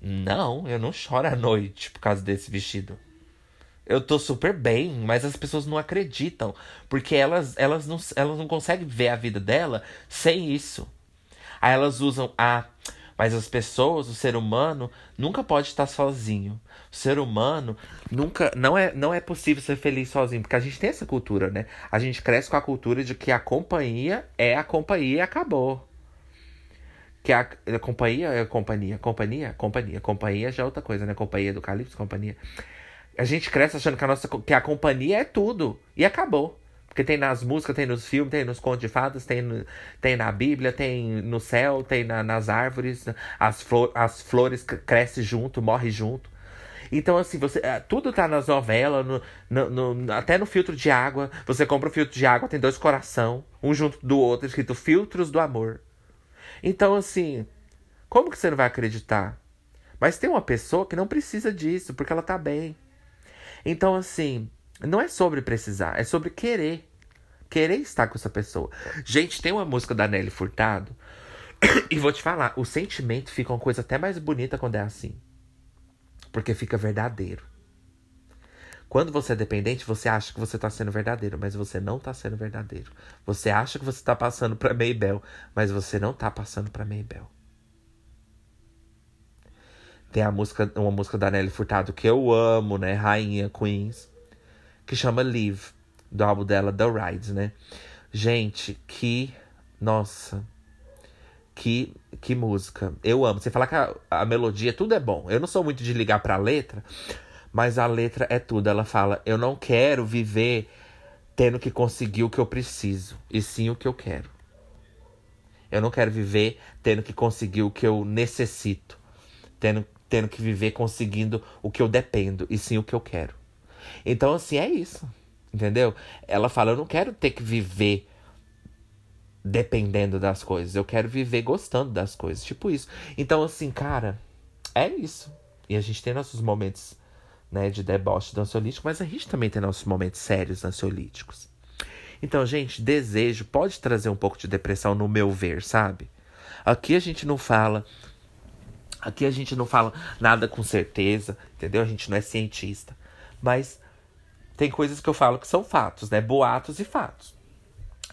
A: Não, eu não choro à noite por causa desse vestido. Eu tô super bem, mas as pessoas não acreditam. Porque elas, elas, não, elas não conseguem ver a vida dela sem isso. Aí elas usam a. Mas as pessoas, o ser humano, nunca pode estar sozinho. O ser humano nunca. Não é, não é possível ser feliz sozinho. Porque a gente tem essa cultura, né? A gente cresce com a cultura de que a companhia é a companhia e acabou. Que a, a companhia é a companhia. Companhia? Companhia. Companhia já é outra coisa, né? Companhia do Calypso, companhia. A gente cresce achando que a, nossa, que a companhia é tudo. E acabou. Porque tem nas músicas, tem nos filmes, tem nos contos de fadas, tem, no, tem na Bíblia, tem no céu, tem na, nas árvores. As, flor, as flores crescem junto, morrem junto. Então, assim, você é, tudo tá nas novelas, no, no, no, até no filtro de água. Você compra um filtro de água, tem dois coração, um junto do outro, escrito Filtros do Amor. Então, assim, como que você não vai acreditar? Mas tem uma pessoa que não precisa disso, porque ela tá bem. Então, assim, não é sobre precisar, é sobre querer. Querer estar com essa pessoa. Gente, tem uma música da Nelly Furtado. e vou te falar, o sentimento fica uma coisa até mais bonita quando é assim. Porque fica verdadeiro. Quando você é dependente, você acha que você tá sendo verdadeiro, mas você não tá sendo verdadeiro. Você acha que você tá passando pra Maybell, mas você não tá passando pra Maybell. Tem a música, uma música da Nelly Furtado que eu amo, né? Rainha Queens que chama Live, do álbum dela The Rides, né? Gente, que. Nossa. Que, que música. Eu amo. Você falar que a, a melodia, tudo é bom. Eu não sou muito de ligar pra letra, mas a letra é tudo. Ela fala: Eu não quero viver tendo que conseguir o que eu preciso, e sim o que eu quero. Eu não quero viver tendo que conseguir o que eu necessito, tendo, tendo que viver conseguindo o que eu dependo, e sim o que eu quero. Então, assim, é isso. Entendeu? Ela fala: eu não quero ter que viver dependendo das coisas. Eu quero viver gostando das coisas. Tipo isso. Então, assim, cara, é isso. E a gente tem nossos momentos né, de deboche dançolítico, mas a gente também tem nossos momentos sérios dançolíticos. Então, gente, desejo pode trazer um pouco de depressão no meu ver, sabe? Aqui a gente não fala. Aqui a gente não fala nada com certeza, entendeu? A gente não é cientista. Mas tem coisas que eu falo que são fatos, né? Boatos e fatos.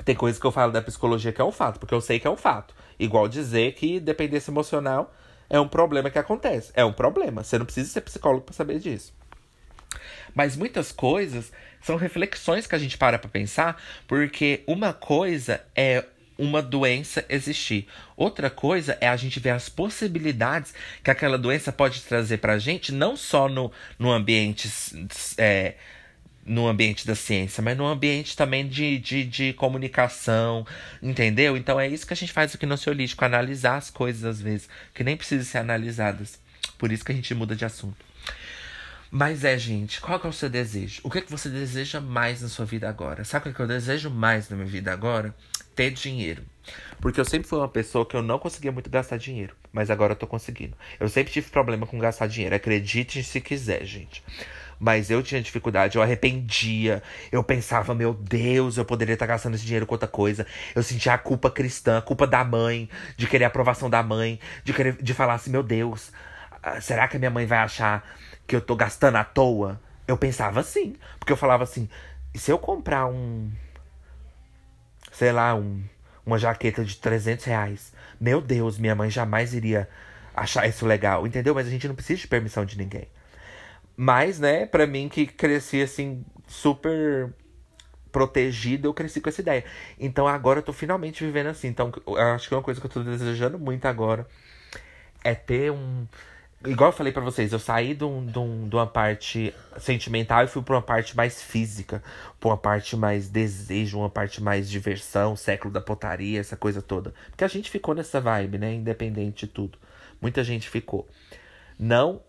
A: Tem coisas que eu falo da psicologia que é um fato, porque eu sei que é um fato. Igual dizer que dependência emocional é um problema que acontece. É um problema. Você não precisa ser psicólogo para saber disso. Mas muitas coisas são reflexões que a gente para pra pensar, porque uma coisa é uma doença existir. Outra coisa é a gente ver as possibilidades que aquela doença pode trazer pra gente, não só no, no ambiente. É, no ambiente da ciência, mas no ambiente também de, de, de, comunicação, entendeu? Então é isso que a gente faz aqui no Ciolítico, analisar as coisas às vezes, que nem precisam ser analisadas. Por isso que a gente muda de assunto. Mas é, gente, qual é o seu desejo? O que, é que você deseja mais na sua vida agora? Sabe o que, é que eu desejo mais na minha vida agora? Ter dinheiro. Porque eu sempre fui uma pessoa que eu não conseguia muito gastar dinheiro. Mas agora eu tô conseguindo. Eu sempre tive problema com gastar dinheiro. Acredite se quiser, gente. Mas eu tinha dificuldade, eu arrependia. Eu pensava, meu Deus, eu poderia estar gastando esse dinheiro com outra coisa. Eu sentia a culpa cristã, a culpa da mãe, de querer a aprovação da mãe, de querer de falar assim, meu Deus, ah, será que a minha mãe vai achar que eu tô gastando à toa? Eu pensava assim. Porque eu falava assim, se eu comprar um sei lá, um, uma jaqueta de 300 reais. Meu Deus, minha mãe jamais iria achar isso legal, entendeu? Mas a gente não precisa de permissão de ninguém. Mas, né, pra mim que cresci assim, super protegido, eu cresci com essa ideia. Então agora eu tô finalmente vivendo assim. Então, eu acho que uma coisa que eu tô desejando muito agora é ter um Igual eu falei para vocês, eu saí de, um, de, um, de, uma parte sentimental e fui pra uma parte mais física, pra uma parte mais desejo, uma parte mais diversão, século da potaria, essa coisa toda. Porque a gente ficou nessa vibe, né? Independente de tudo. Muita gente ficou. Não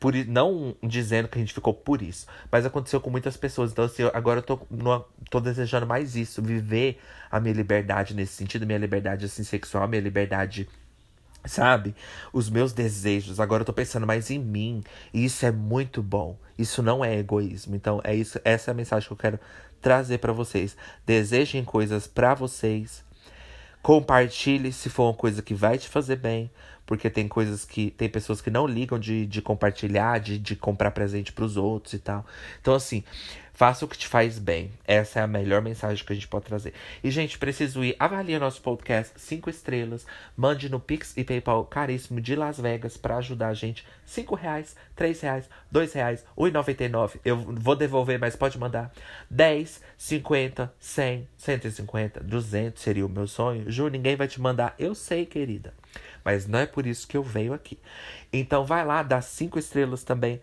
A: por, não dizendo que a gente ficou por isso, mas aconteceu com muitas pessoas. Então, assim, agora eu tô, numa, tô desejando mais isso, viver a minha liberdade nesse sentido, minha liberdade assim, sexual, minha liberdade Sabe? Os meus desejos. Agora eu tô pensando mais em mim. E isso é muito bom. Isso não é egoísmo. Então, é isso, essa é a mensagem que eu quero trazer para vocês. Desejem coisas para vocês. Compartilhe se for uma coisa que vai te fazer bem. Porque tem coisas que. Tem pessoas que não ligam de, de compartilhar, de, de comprar presente pros outros e tal. Então, assim, Faça o que te faz bem. Essa é a melhor mensagem que a gente pode trazer. E, gente, preciso ir. Avalie nosso podcast cinco estrelas. Mande no Pix e PayPal caríssimo de Las Vegas para ajudar a gente. Cinco reais, três reais, dois reais, um e noventa e nove. Eu vou devolver, mas pode mandar. Dez, cinquenta, cem, cento e cinquenta, duzentos seria o meu sonho. Ju, ninguém vai te mandar. Eu sei, querida. Mas não é por isso que eu venho aqui. Então vai lá, dá cinco estrelas também.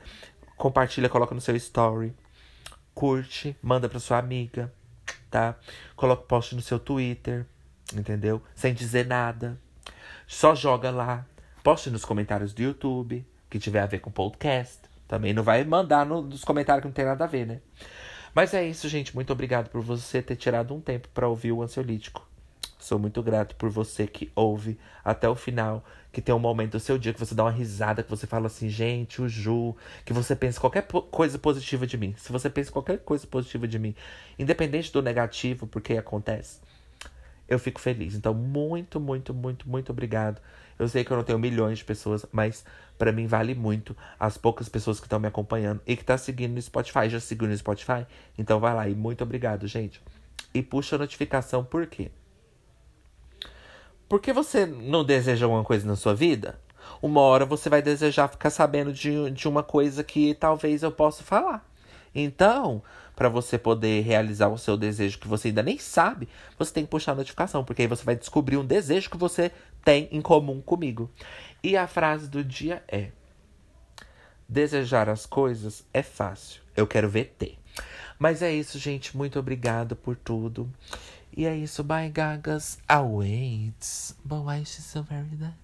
A: Compartilha, coloca no seu story curte, manda pra sua amiga, tá? Coloca post no seu Twitter, entendeu? Sem dizer nada. Só joga lá. Poste nos comentários do YouTube, que tiver a ver com podcast. Também não vai mandar no, nos comentários que não tem nada a ver, né? Mas é isso, gente. Muito obrigado por você ter tirado um tempo para ouvir o ansiolítico. Sou muito grato por você que ouve até o final, que tem um momento do seu dia que você dá uma risada, que você fala assim, gente, o Ju, que você pensa qualquer coisa positiva de mim. Se você pensa qualquer coisa positiva de mim, independente do negativo, porque acontece, eu fico feliz. Então, muito, muito, muito, muito obrigado. Eu sei que eu não tenho milhões de pessoas, mas para mim vale muito as poucas pessoas que estão me acompanhando e que tá seguindo no Spotify. Já seguiu no Spotify? Então vai lá e muito obrigado, gente. E puxa a notificação, por quê? Por que você não deseja alguma coisa na sua vida? Uma hora você vai desejar ficar sabendo de, de uma coisa que talvez eu possa falar. Então, para você poder realizar o seu desejo que você ainda nem sabe, você tem que puxar a notificação, porque aí você vai descobrir um desejo que você tem em comum comigo. E a frase do dia é: Desejar as coisas é fácil. Eu quero ver ter. Mas é isso, gente. Muito obrigado por tudo. E é isso, bye gagas. Awaits. But why is she so very that?